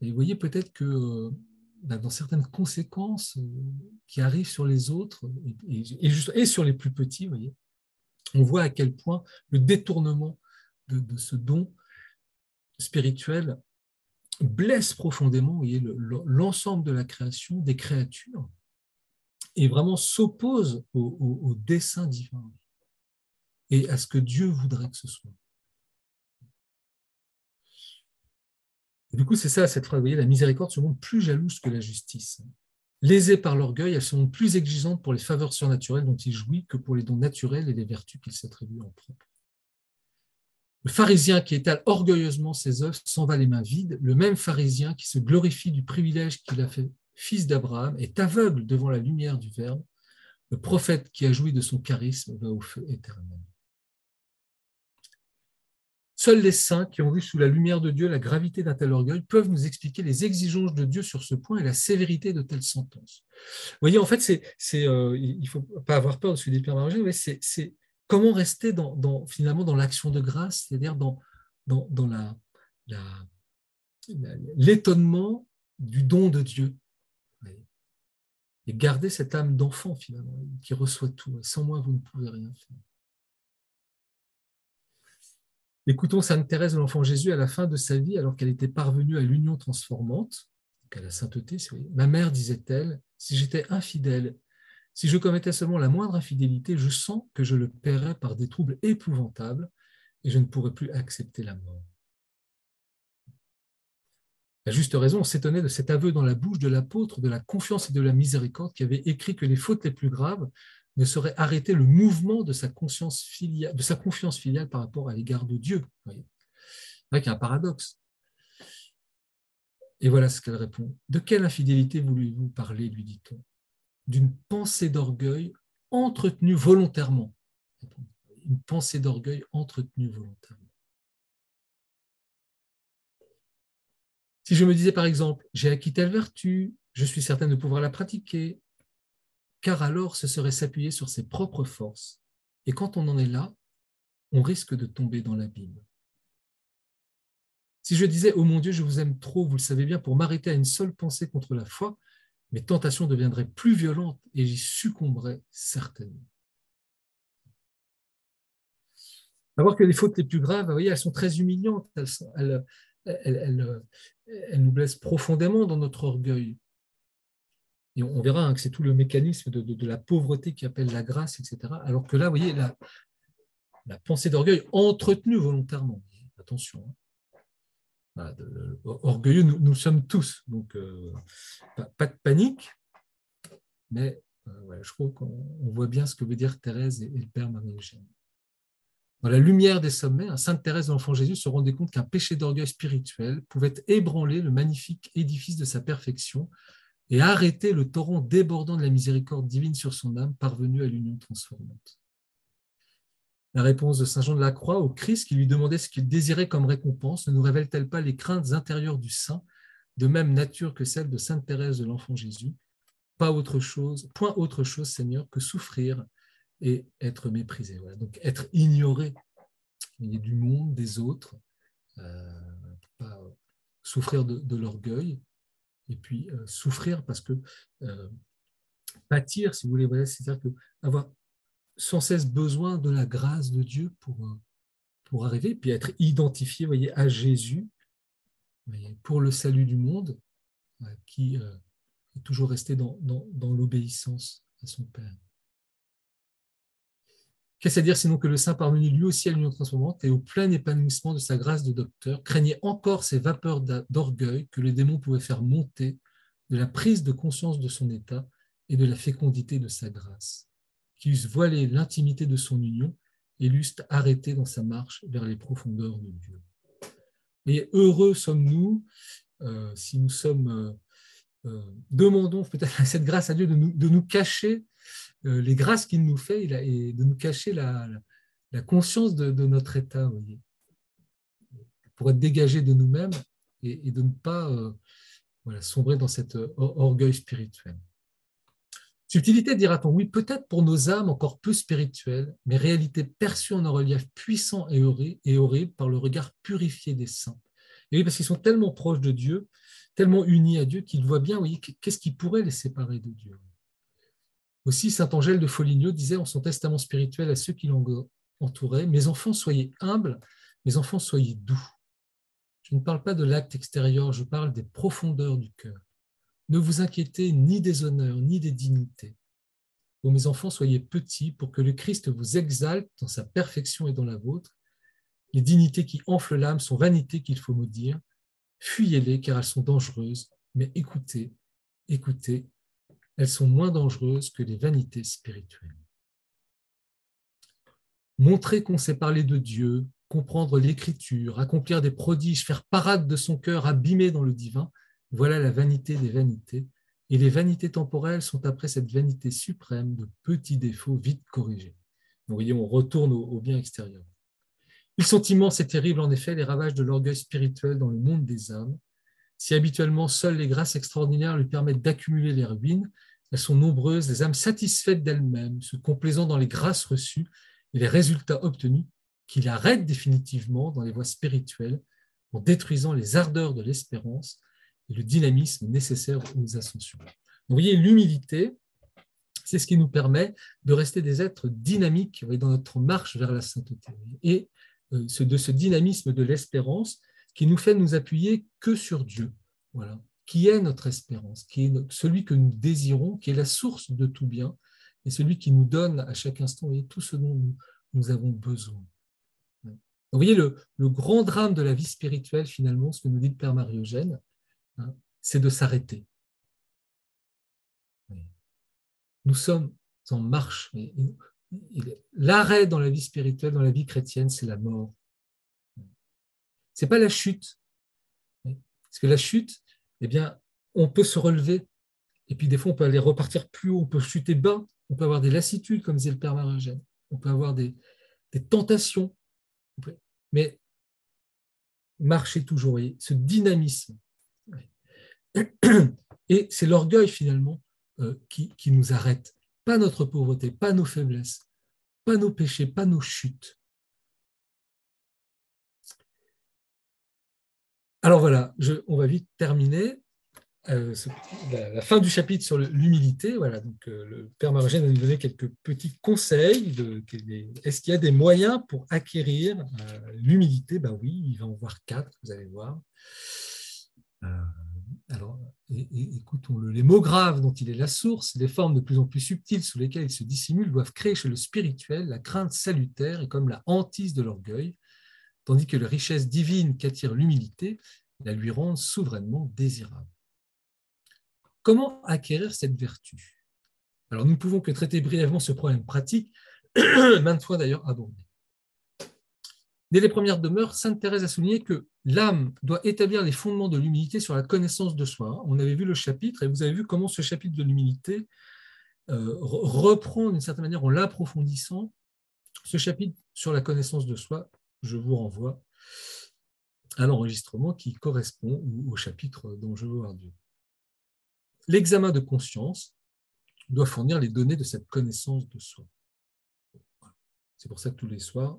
Et vous voyez peut-être que euh, bah, dans certaines conséquences euh, qui arrivent sur les autres et, sur les plus petits, voyez, on voit à quel point le détournement de, ce don spirituel blesse profondément l'ensemble de la création, des créatures, et vraiment s'oppose au dessein divin et à ce que Dieu voudrait que ce soit. Du coup, c'est ça cette phrase. Vous voyez, la miséricorde se montre plus jalouse que la justice. Lésée par l'orgueil, elle se montre plus exigeante pour les faveurs surnaturelles dont il jouit que pour les dons naturels et les vertus qu'il s'attribue en propre. Le pharisien qui étale orgueilleusement ses œuvres s'en va les mains vides. Le même pharisien qui se glorifie du privilège qu'il a fait fils d'Abraham est aveugle devant la lumière du Verbe. Le prophète qui a joui de son charisme va au feu éternel. Seuls les saints qui ont vu sous la lumière de Dieu la gravité d'un tel orgueil peuvent nous expliquer les exigences de Dieu sur ce point et la sévérité de telles sentences. Vous voyez, en fait, c'est, euh, il ne faut pas avoir peur de ce Pierre mais c'est, comment rester dans, finalement dans l'action de grâce, c'est-à-dire dans, dans, la, l'étonnement du don de Dieu. Et garder cette âme d'enfant, finalement, qui reçoit tout. Sans moi, vous ne pouvez rien faire. Écoutons Sainte Thérèse de l'Enfant Jésus à la fin de sa vie, alors qu'elle était parvenue à l'union transformante, à la sainteté. Ma mère, disait-elle, si j'étais infidèle, si je commettais seulement la moindre infidélité, je sens que je le paierais par des troubles épouvantables et je ne pourrais plus accepter la mort. À juste raison, on s'étonnait de cet aveu dans la bouche de l'apôtre de la confiance et de la miséricorde qui avait écrit que les fautes les plus graves ne saurait arrêter le mouvement de sa, conscience filiale, de sa confiance filiale par rapport à l'égard de Dieu. C'est vrai qu'il y a un paradoxe. Et voilà ce qu'elle répond. De quelle infidélité voulez-vous parler lui dit-on. D'une pensée d'orgueil entretenue volontairement. Une pensée d'orgueil entretenue volontairement. Si je me disais par exemple, j'ai acquis telle vertu, je suis certaine de pouvoir la pratiquer, car alors ce serait s'appuyer sur ses propres forces. Et quand on en est là, on risque de tomber dans l'abîme. Si je disais, oh mon Dieu, je vous aime trop, vous le savez bien, pour m'arrêter à une seule pensée contre la foi, mes tentations deviendraient plus violentes et j'y succomberais certainement. voir que les fautes les plus graves, vous elles sont très humiliantes, elles, elles nous blessent profondément dans notre orgueil. Et on verra hein, que c'est tout le mécanisme de, la pauvreté qui appelle la grâce, etc. Alors que là, vous voyez, la, pensée d'orgueil entretenue volontairement. Attention. Hein. orgueilleux, nous, sommes tous. Donc, pas, de panique, mais je trouve qu'on voit bien ce que veut dire Thérèse et, le Père Marie-Eugène. Dans la lumière des sommets, Sainte Thérèse de l'Enfant Jésus se rendait compte qu'un péché d'orgueil spirituel pouvait ébranler le magnifique édifice de sa perfection et arrêter le torrent débordant de la miséricorde divine sur son âme parvenue à l'union transformante. La réponse de Saint Jean de la Croix au Christ qui lui demandait ce qu'il désirait comme récompense ne nous révèle-t-elle pas les craintes intérieures du saint, de même nature que celle de Sainte Thérèse de l'Enfant Jésus? Pas autre chose, point autre chose, Seigneur, que souffrir et être méprisé. Donc être ignoré du monde, des autres, euh, pas souffrir de l'orgueil, et puis euh, souffrir parce que euh, pâtir, si vous voulez, c'est-à-dire que avoir sans cesse besoin de la grâce de Dieu pour, euh, pour arriver, puis être identifié voyez, à Jésus pour le salut du monde, qui est toujours resté dans, dans l'obéissance à son Père. Qu'est-ce à dire sinon que le Saint parvenu lui aussi à l'union transformante et au plein épanouissement de sa grâce de docteur craignait encore ces vapeurs d'orgueil que le démon pouvait faire monter de la prise de conscience de son état et de la fécondité de sa grâce, qui eussent voilé l'intimité de son union et l'eussent arrêté dans sa marche vers les profondeurs de Dieu. Et heureux sommes-nous euh, si nous sommes, euh, euh, demandons peut-être cette grâce à Dieu de nous, de nous cacher les grâces qu'il nous fait et de nous cacher la, conscience de, notre état, pour être dégagé de nous-mêmes et, de ne pas euh, sombrer dans cet euh, orgueil spirituel. Subtilité, dira-t-on, oui, peut-être pour nos âmes encore peu spirituelles, mais réalité perçue en un relief puissant et horrible par le regard purifié des saints. Et oui, parce qu'ils sont tellement proches de Dieu, tellement unis à Dieu, qu'ils voient bien, oui, qu'est-ce qui pourrait les séparer de Dieu? Aussi, saint Angèle de Foligno disait en son testament spirituel à ceux qui l'entouraient Mes enfants, soyez humbles, mes enfants, soyez doux. Je ne parle pas de l'acte extérieur, je parle des profondeurs du cœur. Ne vous inquiétez ni des honneurs, ni des dignités. Mes enfants, soyez petits pour que le Christ vous exalte dans sa perfection et dans la vôtre. Les dignités qui enflent l'âme sont vanités qu'il faut maudire. Fuyez-les car elles sont dangereuses, mais écoutez, écoutez elles sont moins dangereuses que les vanités spirituelles. Montrer qu'on sait parler de Dieu, comprendre l'écriture, accomplir des prodiges, faire parade de son cœur abîmé dans le divin, voilà la vanité des vanités. Et les vanités temporelles sont après cette vanité suprême de petits défauts vite corrigés. vous voyez, on retourne au, au bien extérieur. Ils sont immenses et terribles, en effet, les ravages de l'orgueil spirituel dans le monde des âmes. Si habituellement seules les grâces extraordinaires lui permettent d'accumuler les ruines, elles sont nombreuses, les âmes satisfaites d'elles-mêmes, se complaisant dans les grâces reçues et les résultats obtenus, qui l'arrêtent définitivement dans les voies spirituelles en détruisant les ardeurs de l'espérance et le dynamisme nécessaire aux ascensions. vous voyez, l'humilité, c'est ce qui nous permet de rester des êtres dynamiques dans notre marche vers la sainteté. Et euh, de ce dynamisme de l'espérance qui nous fait nous appuyer que sur Dieu. Voilà qui est notre espérance, qui est celui que nous désirons, qui est la source de tout bien, et celui qui nous donne à chaque instant et tout ce dont nous, avons besoin. vous voyez, le, grand drame de la vie spirituelle, finalement, ce que nous dit le Père Marie-Eugène, hein, c'est de s'arrêter. Nous sommes en marche. L'arrêt dans la vie spirituelle, dans la vie chrétienne, c'est la mort. Ce n'est pas la chute. Parce que la chute, eh bien, on peut se relever. Et puis, des fois, on peut aller repartir plus haut, on peut chuter bas, on peut avoir des lassitudes, comme disait le Père Marogène, on peut avoir des, tentations. Mais marcher toujours, et ce dynamisme. Et c'est l'orgueil, finalement, euh, qui nous arrête. Pas notre pauvreté, pas nos faiblesses, pas nos péchés, pas nos chutes. Alors voilà, on va vite terminer. Euh, la, fin du chapitre sur l'humilité. Voilà, donc euh, le Père Marogène va nous donner quelques petits conseils. Est-ce qu'il y a des moyens pour acquérir euh, l'humilité? Ben oui, il va en voir quatre, vous allez voir. alors, écoutons-le. Les mots graves dont il est la source, les formes de plus en plus subtiles sous lesquelles il se dissimule, doivent créer chez le spirituel la crainte salutaire et comme la hantise de l'orgueil, tandis que la richesse divine qu'attire l'humilité la lui rendre souverainement désirable. Comment acquérir cette vertu? Alors nous ne pouvons que traiter brièvement ce problème pratique, maintes fois d'ailleurs abordé. Dès les premières demeures, Sainte Thérèse a souligné que l'âme doit établir les fondements de l'humilité sur la connaissance de soi. On avait vu le chapitre et vous avez vu comment ce chapitre de l'humilité euh, reprend d'une certaine manière en l'approfondissant ce chapitre sur la connaissance de soi. Je vous renvoie à l'enregistrement qui correspond au chapitre dont je veux voir Dieu. L'examen de conscience doit fournir les données de cette connaissance de soi. C'est pour ça que tous les soirs,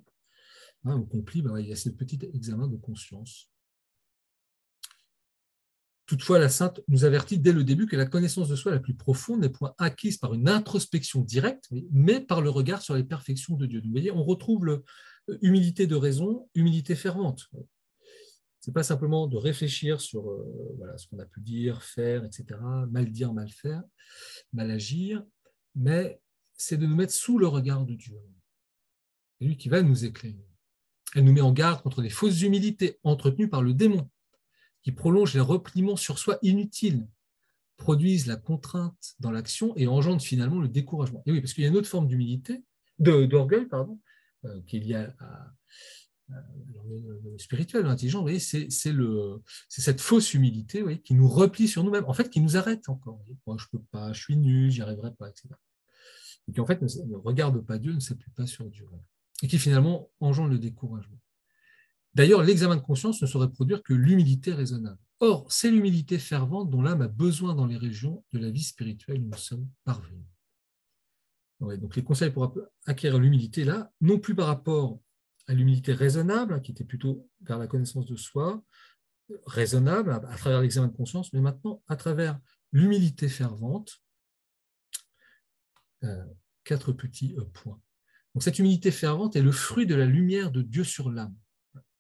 hein, au compli, ben, il y a ce petit examen de conscience. Toutefois, la sainte nous avertit dès le début que la connaissance de soi la plus profonde n'est point acquise par une introspection directe, mais par le regard sur les perfections de Dieu. Vous voyez, on retrouve le, humilité de raison, humilité fervente. Ce n'est pas simplement de réfléchir sur euh, voilà, ce qu'on a pu dire, faire, etc., mal dire, mal faire, mal agir, mais c'est de nous mettre sous le regard de Dieu. C'est lui qui va nous éclairer. Elle nous met en garde contre les fausses humilités entretenues par le démon qui prolongent les repliements sur soi inutiles, produisent la contrainte dans l'action et engendrent finalement le découragement. Et oui, parce qu'il y a une autre forme d'humilité, d'orgueil, pardon, euh, qui est liée à, le spirituel, l'intelligent, c'est cette fausse humilité voyez, qui nous replie sur nous-mêmes, en fait, qui nous arrête encore. Moi, je ne peux pas, je suis nul, j'y arriverai pas, etc. Et qui, en fait, ne, regarde pas Dieu, ne s'appuie pas sur Dieu. Et qui finalement engendre le découragement. D'ailleurs, l'examen de conscience ne saurait produire que l'humilité raisonnable. Or, c'est l'humilité fervente dont l'âme a besoin dans les régions de la vie spirituelle où nous sommes parvenus. Donc les conseils pour acquérir l'humilité, là, non plus par rapport à l'humilité raisonnable, qui était plutôt vers la connaissance de soi, raisonnable à, travers l'examen de conscience, mais maintenant à travers l'humilité fervente. Euh, quatre petits euh, points. Cette humilité fervente est le fruit de la lumière de Dieu sur l'âme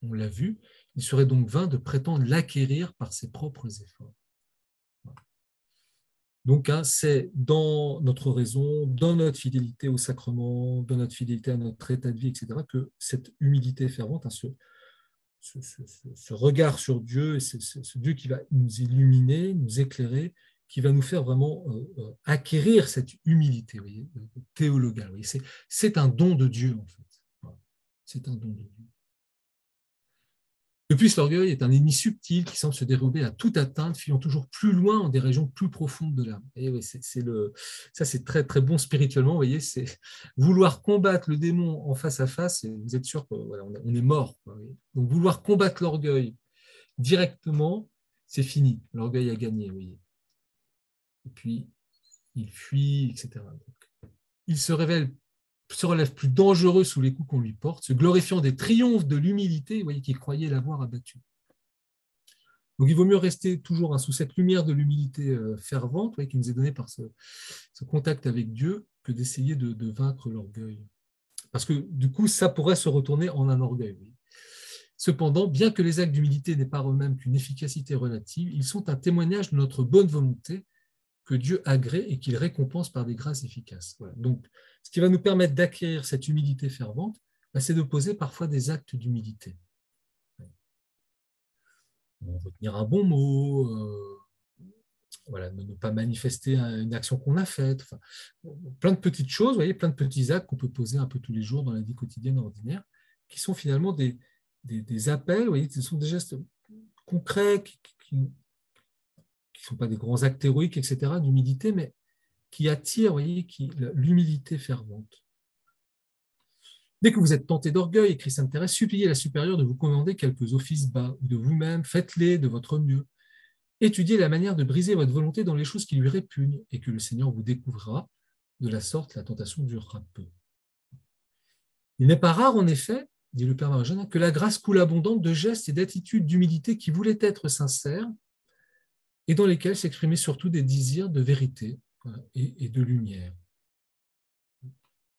on l'a vu, il serait donc vain de prétendre l'acquérir par ses propres efforts. Donc, hein, c'est dans notre raison, dans notre fidélité au sacrement, dans notre fidélité à notre état de vie, etc., que cette humilité fervente, hein, ce, regard sur Dieu, et ce Dieu qui va nous illuminer, nous éclairer, qui va nous faire vraiment euh, euh, acquérir cette humilité voyez, théologale. C'est un don de Dieu, en fait. C'est un don de Dieu. De plus, l'orgueil est un ennemi subtil qui semble se dérouler à toute atteinte, filant toujours plus loin en des régions plus profondes de l'âme. Et oui, c'est le, ça c'est très très bon spirituellement. Vous voyez, c'est vouloir combattre le démon en face à face. Vous êtes sûr qu'on on est mort. Donc vouloir combattre l'orgueil directement, c'est fini. L'orgueil a gagné. Vous voyez. Et puis il fuit, etc. il se révèle se relève plus dangereux sous les coups qu'on lui porte, se glorifiant des triomphes de l'humilité, qu'il croyait l'avoir abattu. Donc il vaut mieux rester toujours hein, sous cette lumière de l'humilité euh, fervente qui nous est donnée par ce, contact avec Dieu que d'essayer de, vaincre l'orgueil. Parce que du coup, ça pourrait se retourner en un orgueil. Cependant, bien que les actes d'humilité n'aient pas eux-mêmes qu'une efficacité relative, ils sont un témoignage de notre bonne volonté Dieu agrée et qu'il récompense par des grâces efficaces. Donc, ce qui va nous permettre d'acquérir cette humilité fervente, bah, c'est de poser parfois des actes d'humilité. Retenir un bon mot, euh, voilà, ne pas manifester une action qu'on a faite, plein de petites choses, voyez, plein de petits actes qu'on peut poser un peu tous les jours dans la vie quotidienne ordinaire, qui sont finalement des, des, appels, voyez, ce sont des gestes concrets qui, qui, ne sont pas des grands actes héroïques, etc., d'humilité, mais qui attirent l'humilité fervente. Dès que vous êtes tenté d'orgueil, écrit Sainte Thérèse, suppliez la supérieure de vous commander quelques offices bas ou de vous-même, faites-les de votre mieux. Étudiez la manière de briser votre volonté dans les choses qui lui répugnent et que le Seigneur vous découvrira. De la sorte, la tentation durera peu. Il n'est pas rare, en effet, dit le Père Marjana, que la grâce coule abondante de gestes et d'attitudes d'humilité qui voulaient être sincères et dans lesquels s'exprimaient surtout des désirs de vérité et, de lumière.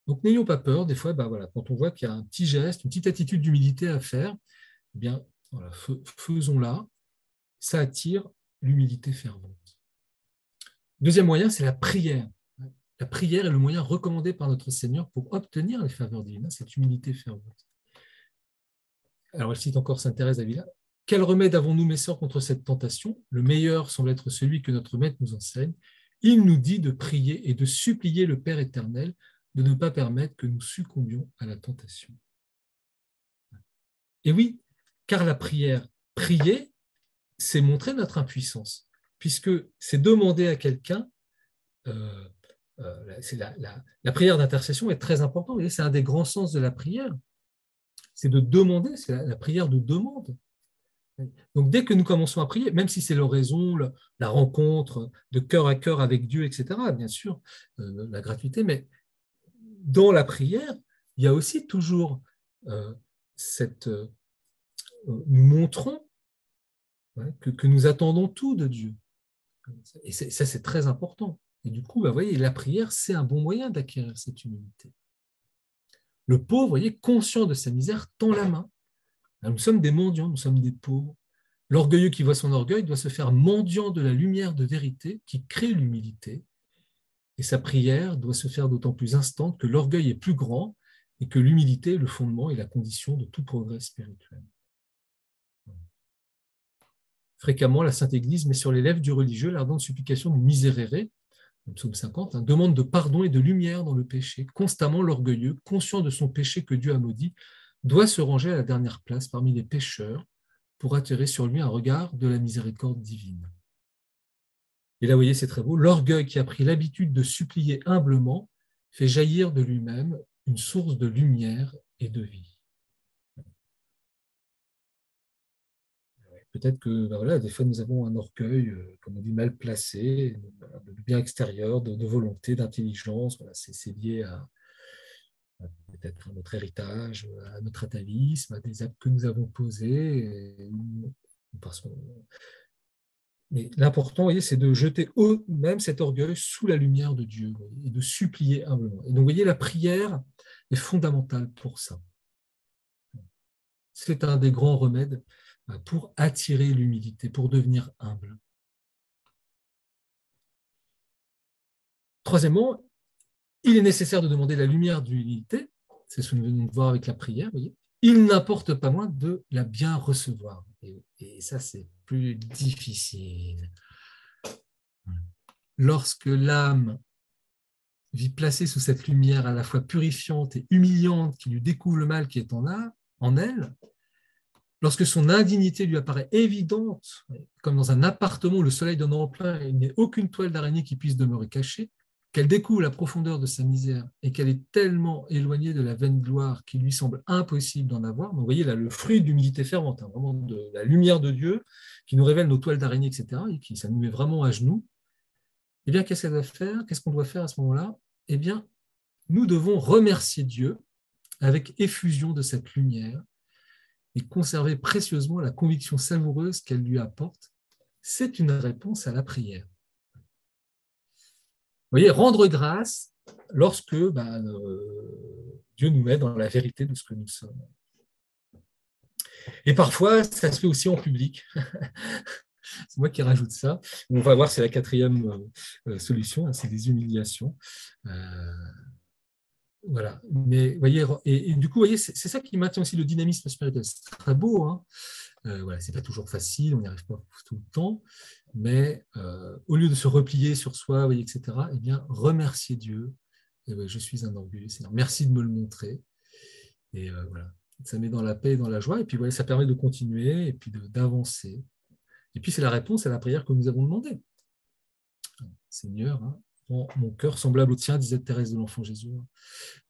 Donc n'ayons pas peur, des fois, bah, voilà, quand on voit qu'il y a un petit geste, une petite attitude d'humilité à faire, eh bien, voilà, faisons-la, ça attire l'humilité fervente. Deuxième moyen, c'est la prière. La prière est le moyen recommandé par notre Seigneur pour obtenir les faveurs divines, cette humilité fervente. Alors, elle cite encore Sainte Thérèse d'Avila Quel remède avons-nous, mes sœurs, contre cette tentation? Le meilleur semble être celui que notre Maître nous enseigne. Il nous dit de prier et de supplier le Père éternel de ne pas permettre que nous succombions à la tentation. Et oui, car la prière, prier, c'est montrer notre impuissance, puisque c'est demander à quelqu'un, euh, euh, la, prière d'intercession est très importante, c'est un des grands sens de la prière, c'est de demander, c'est la, prière de demande. Donc dès que nous commençons à prier, même si c'est l'oraison, la rencontre de cœur à cœur avec Dieu, etc., bien sûr, euh, la gratuité, mais dans la prière, il y a aussi toujours cette, nous montrons que, nous attendons tout de Dieu. Et ça, c'est très important. Et du coup, bah, voyez, la prière, c'est un bon moyen d'acquérir cette humilité. Le pauvre, voyez, conscient de sa misère, tend la main. Nous sommes des mendiants, nous sommes des pauvres. L'orgueilleux qui voit son orgueil doit se faire mendiant de la lumière de vérité qui crée l'humilité. Et sa prière doit se faire d'autant plus instante que l'orgueil est plus grand et que l'humilité est le fondement et la condition de tout progrès spirituel. Fréquemment, la Sainte Église met sur les lèvres du religieux l'ardente supplication du miséréré, psaume 50, hein, demande de pardon et de lumière dans le péché. Constamment, l'orgueilleux, conscient de son péché que Dieu a maudit, doit se ranger à la dernière place parmi les pécheurs pour attirer sur lui un regard de la miséricorde divine. Et là, vous voyez, c'est très beau. L'orgueil qui a pris l'habitude de supplier humblement fait jaillir de lui-même une source de lumière et de vie. Peut-être que ben voilà, des fois nous avons un orgueil, euh, comme on dit, mal placé, de bien extérieur, de, volonté, d'intelligence. C'est lié à, peut-être à notre héritage, à notre atavisme, à des actes que nous avons posés. mais l'important, c'est de jeter même cet orgueil sous la lumière de Dieu et de supplier humblement. Et donc, vous voyez, la prière est fondamentale pour ça. C'est un des grands remèdes pour attirer l'humilité, pour devenir humble. Troisièmement, il est nécessaire de demander la lumière de l'humilité, c'est ce que nous venons de voir avec la prière, il n'importe pas moins de la bien recevoir. Et, et ça, c'est plus difficile. Lorsque l'âme vit placée sous cette lumière à la fois purifiante et humiliante qui lui découvre le mal qui est en, en elle, lorsque son indignité lui apparaît évidente, comme dans un appartement où le soleil donne en plein et il n'y a aucune toile d'araignée qui puisse demeurer cachée, qu'elle découvre la profondeur de sa misère et qu'elle est tellement éloignée de la vaine gloire qu'il lui semble impossible d'en avoir. vous voyez là le fruit d'humilité fervente, hein, vraiment de la lumière de Dieu qui nous révèle nos toiles d'araignée, etc. Et qui ça met vraiment à genoux. Eh bien, qu'est-ce qu'elle doit faire? Qu'est-ce qu'on doit faire à ce moment-là? Eh bien, nous devons remercier Dieu avec effusion de cette lumière et conserver précieusement la conviction savoureuse qu'elle lui apporte, c'est une réponse à la prière. Voyez, rendre grâce lorsque ben, euh, Dieu nous met dans la vérité de ce que nous sommes. Et parfois, ça se fait aussi en public. c'est moi qui rajoute ça. On va voir, c'est la quatrième euh, solution, hein, c'est des humiliations. Euh, voilà. Mais voyez, et, du coup, voyez, c'est ça qui maintient aussi le dynamisme spirituel. C'est très beau. Hein euh, voilà, c'est pas toujours facile, on n'y arrive pas tout le temps. Mais euh, au lieu de se replier sur soi, etc., eh remercier Dieu. Et je suis un orgueilleux Seigneur. Merci de me le montrer. Et euh, voilà, ça met dans la paix et dans la joie. Et puis, voilà, ça permet de continuer et puis d'avancer. Et puis, c'est la réponse à la prière que nous avons demandée. Seigneur, hein, mon cœur semblable au tien, disait Thérèse de l'Enfant Jésus.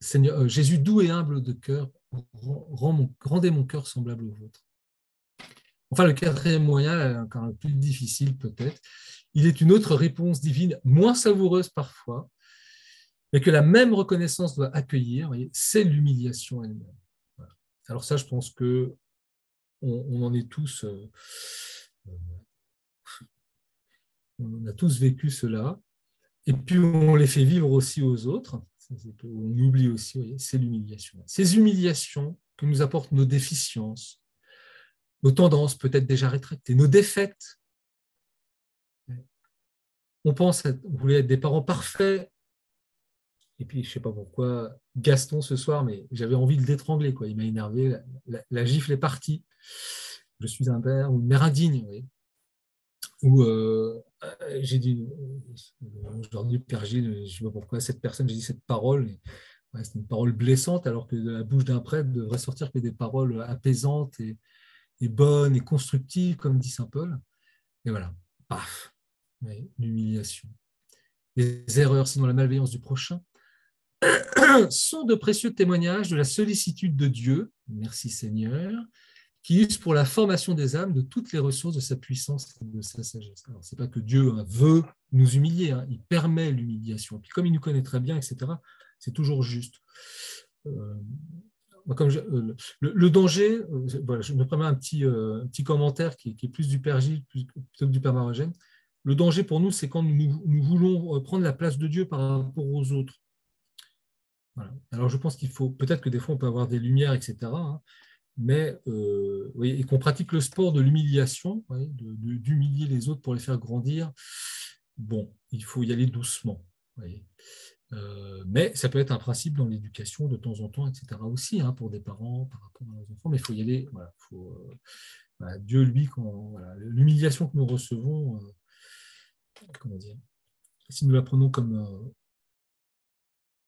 Seigneur, euh, Jésus doux et humble de cœur, rendez mon cœur semblable au vôtre. Enfin, le quatrième moyen, encore un plus difficile peut-être, il est une autre réponse divine, moins savoureuse parfois, mais que la même reconnaissance doit accueillir, c'est l'humiliation elle-même. Alors ça, je pense que on, en est tous, euh, euh, on a tous vécu cela. Et puis on les fait vivre aussi aux autres. On oublie aussi, c'est l'humiliation. Ces humiliations que nous apportent nos déficiences, nos tendances peut-être déjà rétractées, nos défaites. On pense, à, on voulait être des parents parfaits. Et puis, je ne sais pas pourquoi, Gaston ce soir, mais j'avais envie de l'étrangler. Il m'a énervé, la, gifle est partie. je suis un père ou une mère indigne. Ou j'ai dit, aujourd'hui, Père Gilles, je ne sais pas pourquoi, cette personne, j'ai dit cette parole, c'est une parole blessante, alors que de la bouche d'un prêtre devrait sortir que des paroles apaisantes bonnes et constructives, comme dit Saint Paul. Et voilà, paf, l'humiliation. Les erreurs, sinon la malveillance du prochain, sont de précieux témoignages de la sollicitude de Dieu, merci Seigneur, qui use pour la formation des âmes de toutes les ressources de sa puissance et de sa sagesse. Alors, ce n'est pas que Dieu hein, veut nous humilier, hein, il permet l'humiliation. Puis comme il nous connaît très bien, etc., c'est toujours juste. Euh, euh, le, danger, euh, je me permets un petit, petit commentaire qui, est plus du Père Gilles plutôt que du Père Marogène. Le danger pour nous, c'est quand nous, voulons prendre la place de Dieu par rapport aux autres. Alors je pense qu'il faut, peut-être que des fois on peut avoir des lumières, etc. Hein, mais et qu'on pratique le sport de l'humiliation, d'humilier les autres pour les faire grandir. Bon, il faut y aller doucement. Euh, mais ça peut être un principe dans l'éducation de temps en temps, etc. aussi, hein, pour des parents, par rapport à leurs enfants, mais il faut y aller. Euh, Dieu, lui, l'humiliation que nous recevons, euh, si nous la prenons comme,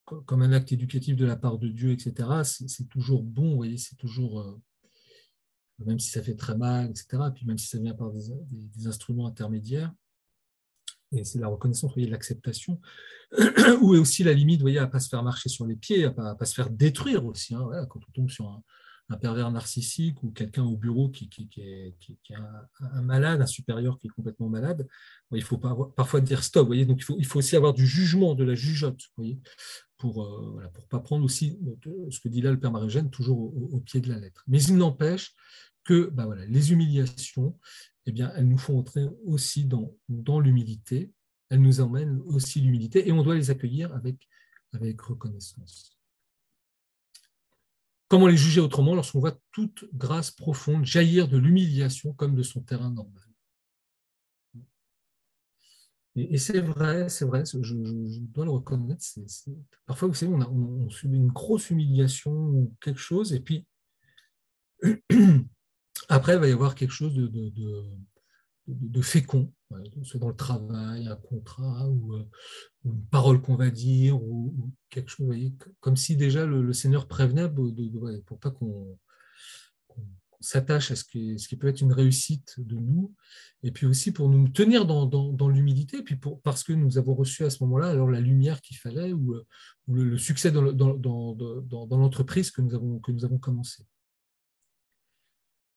comme un acte éducatif de la part de Dieu, etc., c'est toujours bon, vous voyez, c'est toujours, même si ça fait très mal, etc., puis même si ça vient par des instruments intermédiaires, et c'est la reconnaissance, voyez, l'acceptation, où est aussi la limite, voyez, à ne pas se faire marcher sur les pieds, à ne pas, se faire détruire aussi. Hein, quand on tombe sur un, pervers narcissique ou quelqu'un au bureau qui, qui, est, un, malade, un supérieur qui est complètement malade, il faut parfois dire stop. Voyez, donc il faut, il faut aussi avoir du jugement, de la jugeote, pour ne euh, pas prendre aussi ce que dit là le père Marigène, toujours au, pied de la lettre. Mais il n'empêche que bah voilà, les humiliations, eh bien, elles nous font entrer aussi dans, l'humilité, elles nous emmènent aussi l'humilité, et on doit les accueillir avec, reconnaissance. Comment les juger autrement lorsqu'on voit toute grâce profonde jaillir de l'humiliation comme de son terrain normal? Et, c'est vrai, c'est vrai, je, dois le reconnaître. Parfois, vous savez, on subit une grosse humiliation ou quelque chose, et puis Après, il va y avoir quelque chose de, de, fécond, soit dans le travail, un contrat, ou, euh, une parole qu'on va dire, ou, quelque chose, comme si déjà le, Seigneur prévenait pour pas qu'on s'attache à ce qui, peut être une réussite de nous, et puis aussi pour nous tenir dans, l'humilité, puis parce que nous avons reçu à ce moment-là la lumière qu'il fallait, ou, euh, le, succès dans, dans l'entreprise que nous avons, que nous avons commencé.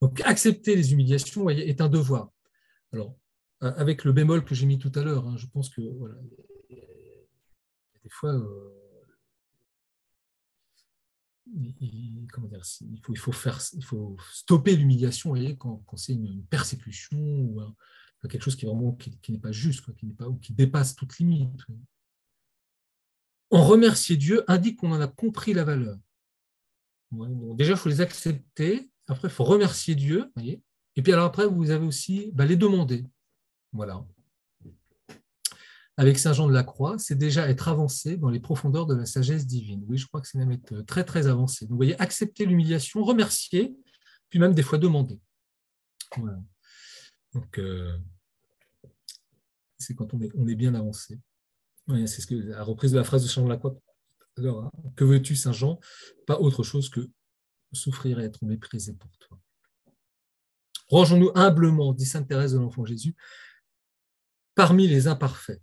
Donc, accepter les humiliations est un devoir. Alors, avec le bémol que j'ai mis tout à l'heure, hein, je pense que voilà, des fois, euh, il, faut, il, faut stopper l'humiliation quand, quand c'est une, persécution ou quelque chose qui n'est pas juste, qui ou qui dépasse toute limite. En remercier Dieu indique qu'on en a compris la valeur. déjà, il faut les accepter après, il faut remercier Dieu. Voyez et puis alors après, vous avez aussi bah, les demander. Voilà. Avec Saint Jean de la Croix, c'est déjà être avancé dans les profondeurs de la sagesse divine. Oui, je crois que c'est même être très, très avancé. Donc, vous voyez, accepter l'humiliation, remercier, puis même des fois demander. Voilà. Donc, euh, c'est quand on est, on est bien avancé. c'est ce que la reprise de la phrase de Saint Jean de la Croix. Alors, hein, que veux-tu, Saint Jean? Pas autre chose que souffrir et être méprisé pour toi. Rangeons-nous humblement, dit Sainte Thérèse de l'Enfant Jésus, parmi les imparfaits.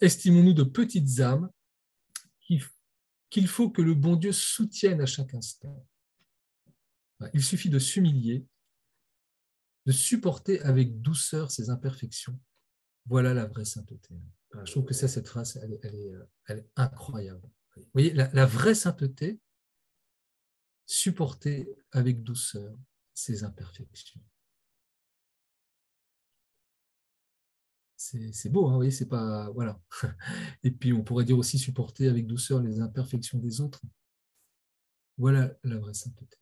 Estimons-nous de petites âmes qu'il faut que le bon Dieu soutienne à chaque instant. Il suffit de s'humilier, de supporter avec douceur ses imperfections. Voilà la vraie sainteté. Je trouve que ça, cette phrase, elle, est, incroyable. Vous voyez, la vraie sainteté, supporter avec douceur ses imperfections. C'est beau, hein, oui, c'est pas. Voilà. Et puis on pourrait dire aussi supporter avec douceur les imperfections des autres. Voilà la vraie sainteté.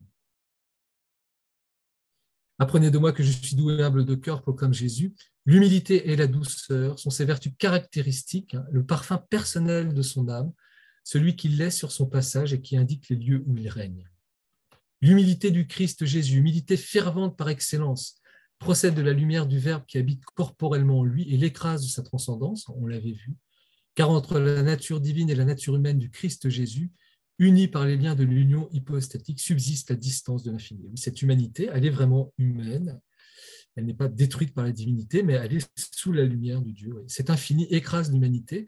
Apprenez de moi que je suis doux et humble de cœur, proclame Jésus. L'humilité et la douceur sont ses vertus caractéristiques, hein, le parfum personnel de son âme, celui qui laisse sur son passage et qui indique les lieux où il règne. L'humilité du Christ Jésus, humilité fervente par excellence, procède de la lumière du Verbe qui habite corporellement en lui et l'écrase de sa transcendance, on l'avait vu, car entre la nature divine et la nature humaine du Christ Jésus, unis par les liens de l'union hypostatique, subsiste la distance de l'infini. Cette humanité, elle est vraiment humaine, elle n'est pas détruite par la divinité, mais elle est sous la lumière de Dieu. Cet infini écrase l'humanité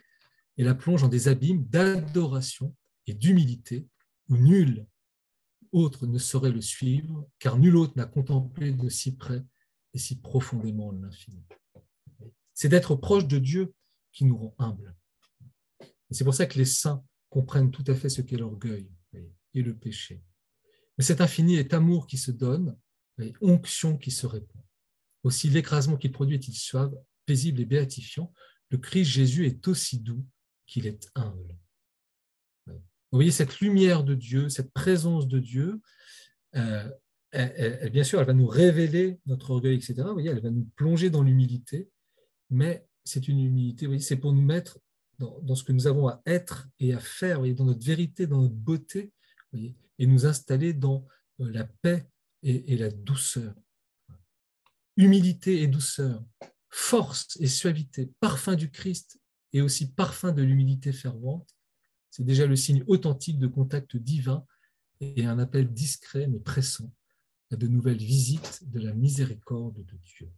et la plonge en des abîmes d'adoration et d'humilité où nul autre ne saurait le suivre, car nul autre n'a contemplé de si près et si profondément l'infini. C'est d'être proche de Dieu qui nous rend humbles. C'est pour ça que les saints comprennent tout à fait ce qu'est l'orgueil et le péché. Mais cet infini est amour qui se donne, et onction qui se répand. Aussi l'écrasement qu'il produit est-il suave, paisible et béatifiant. Le Christ Jésus est aussi doux qu'il est humble. Vous voyez, cette lumière de Dieu, cette présence de Dieu, euh, bien sûr, elle va nous révéler notre orgueil, etc. Vous elle va nous plonger dans l'humilité, mais c'est une humilité, c'est pour nous mettre dans, ce que nous avons à être et à faire, dans notre vérité, dans notre beauté, et nous installer dans euh, la paix et la douceur. Humilité et douceur, force et suavité, parfum du Christ et aussi parfum de l'humilité fervente, c'est déjà le signe authentique de contact divin et un appel discret mais pressant à de nouvelles visites de la miséricorde de Dieu.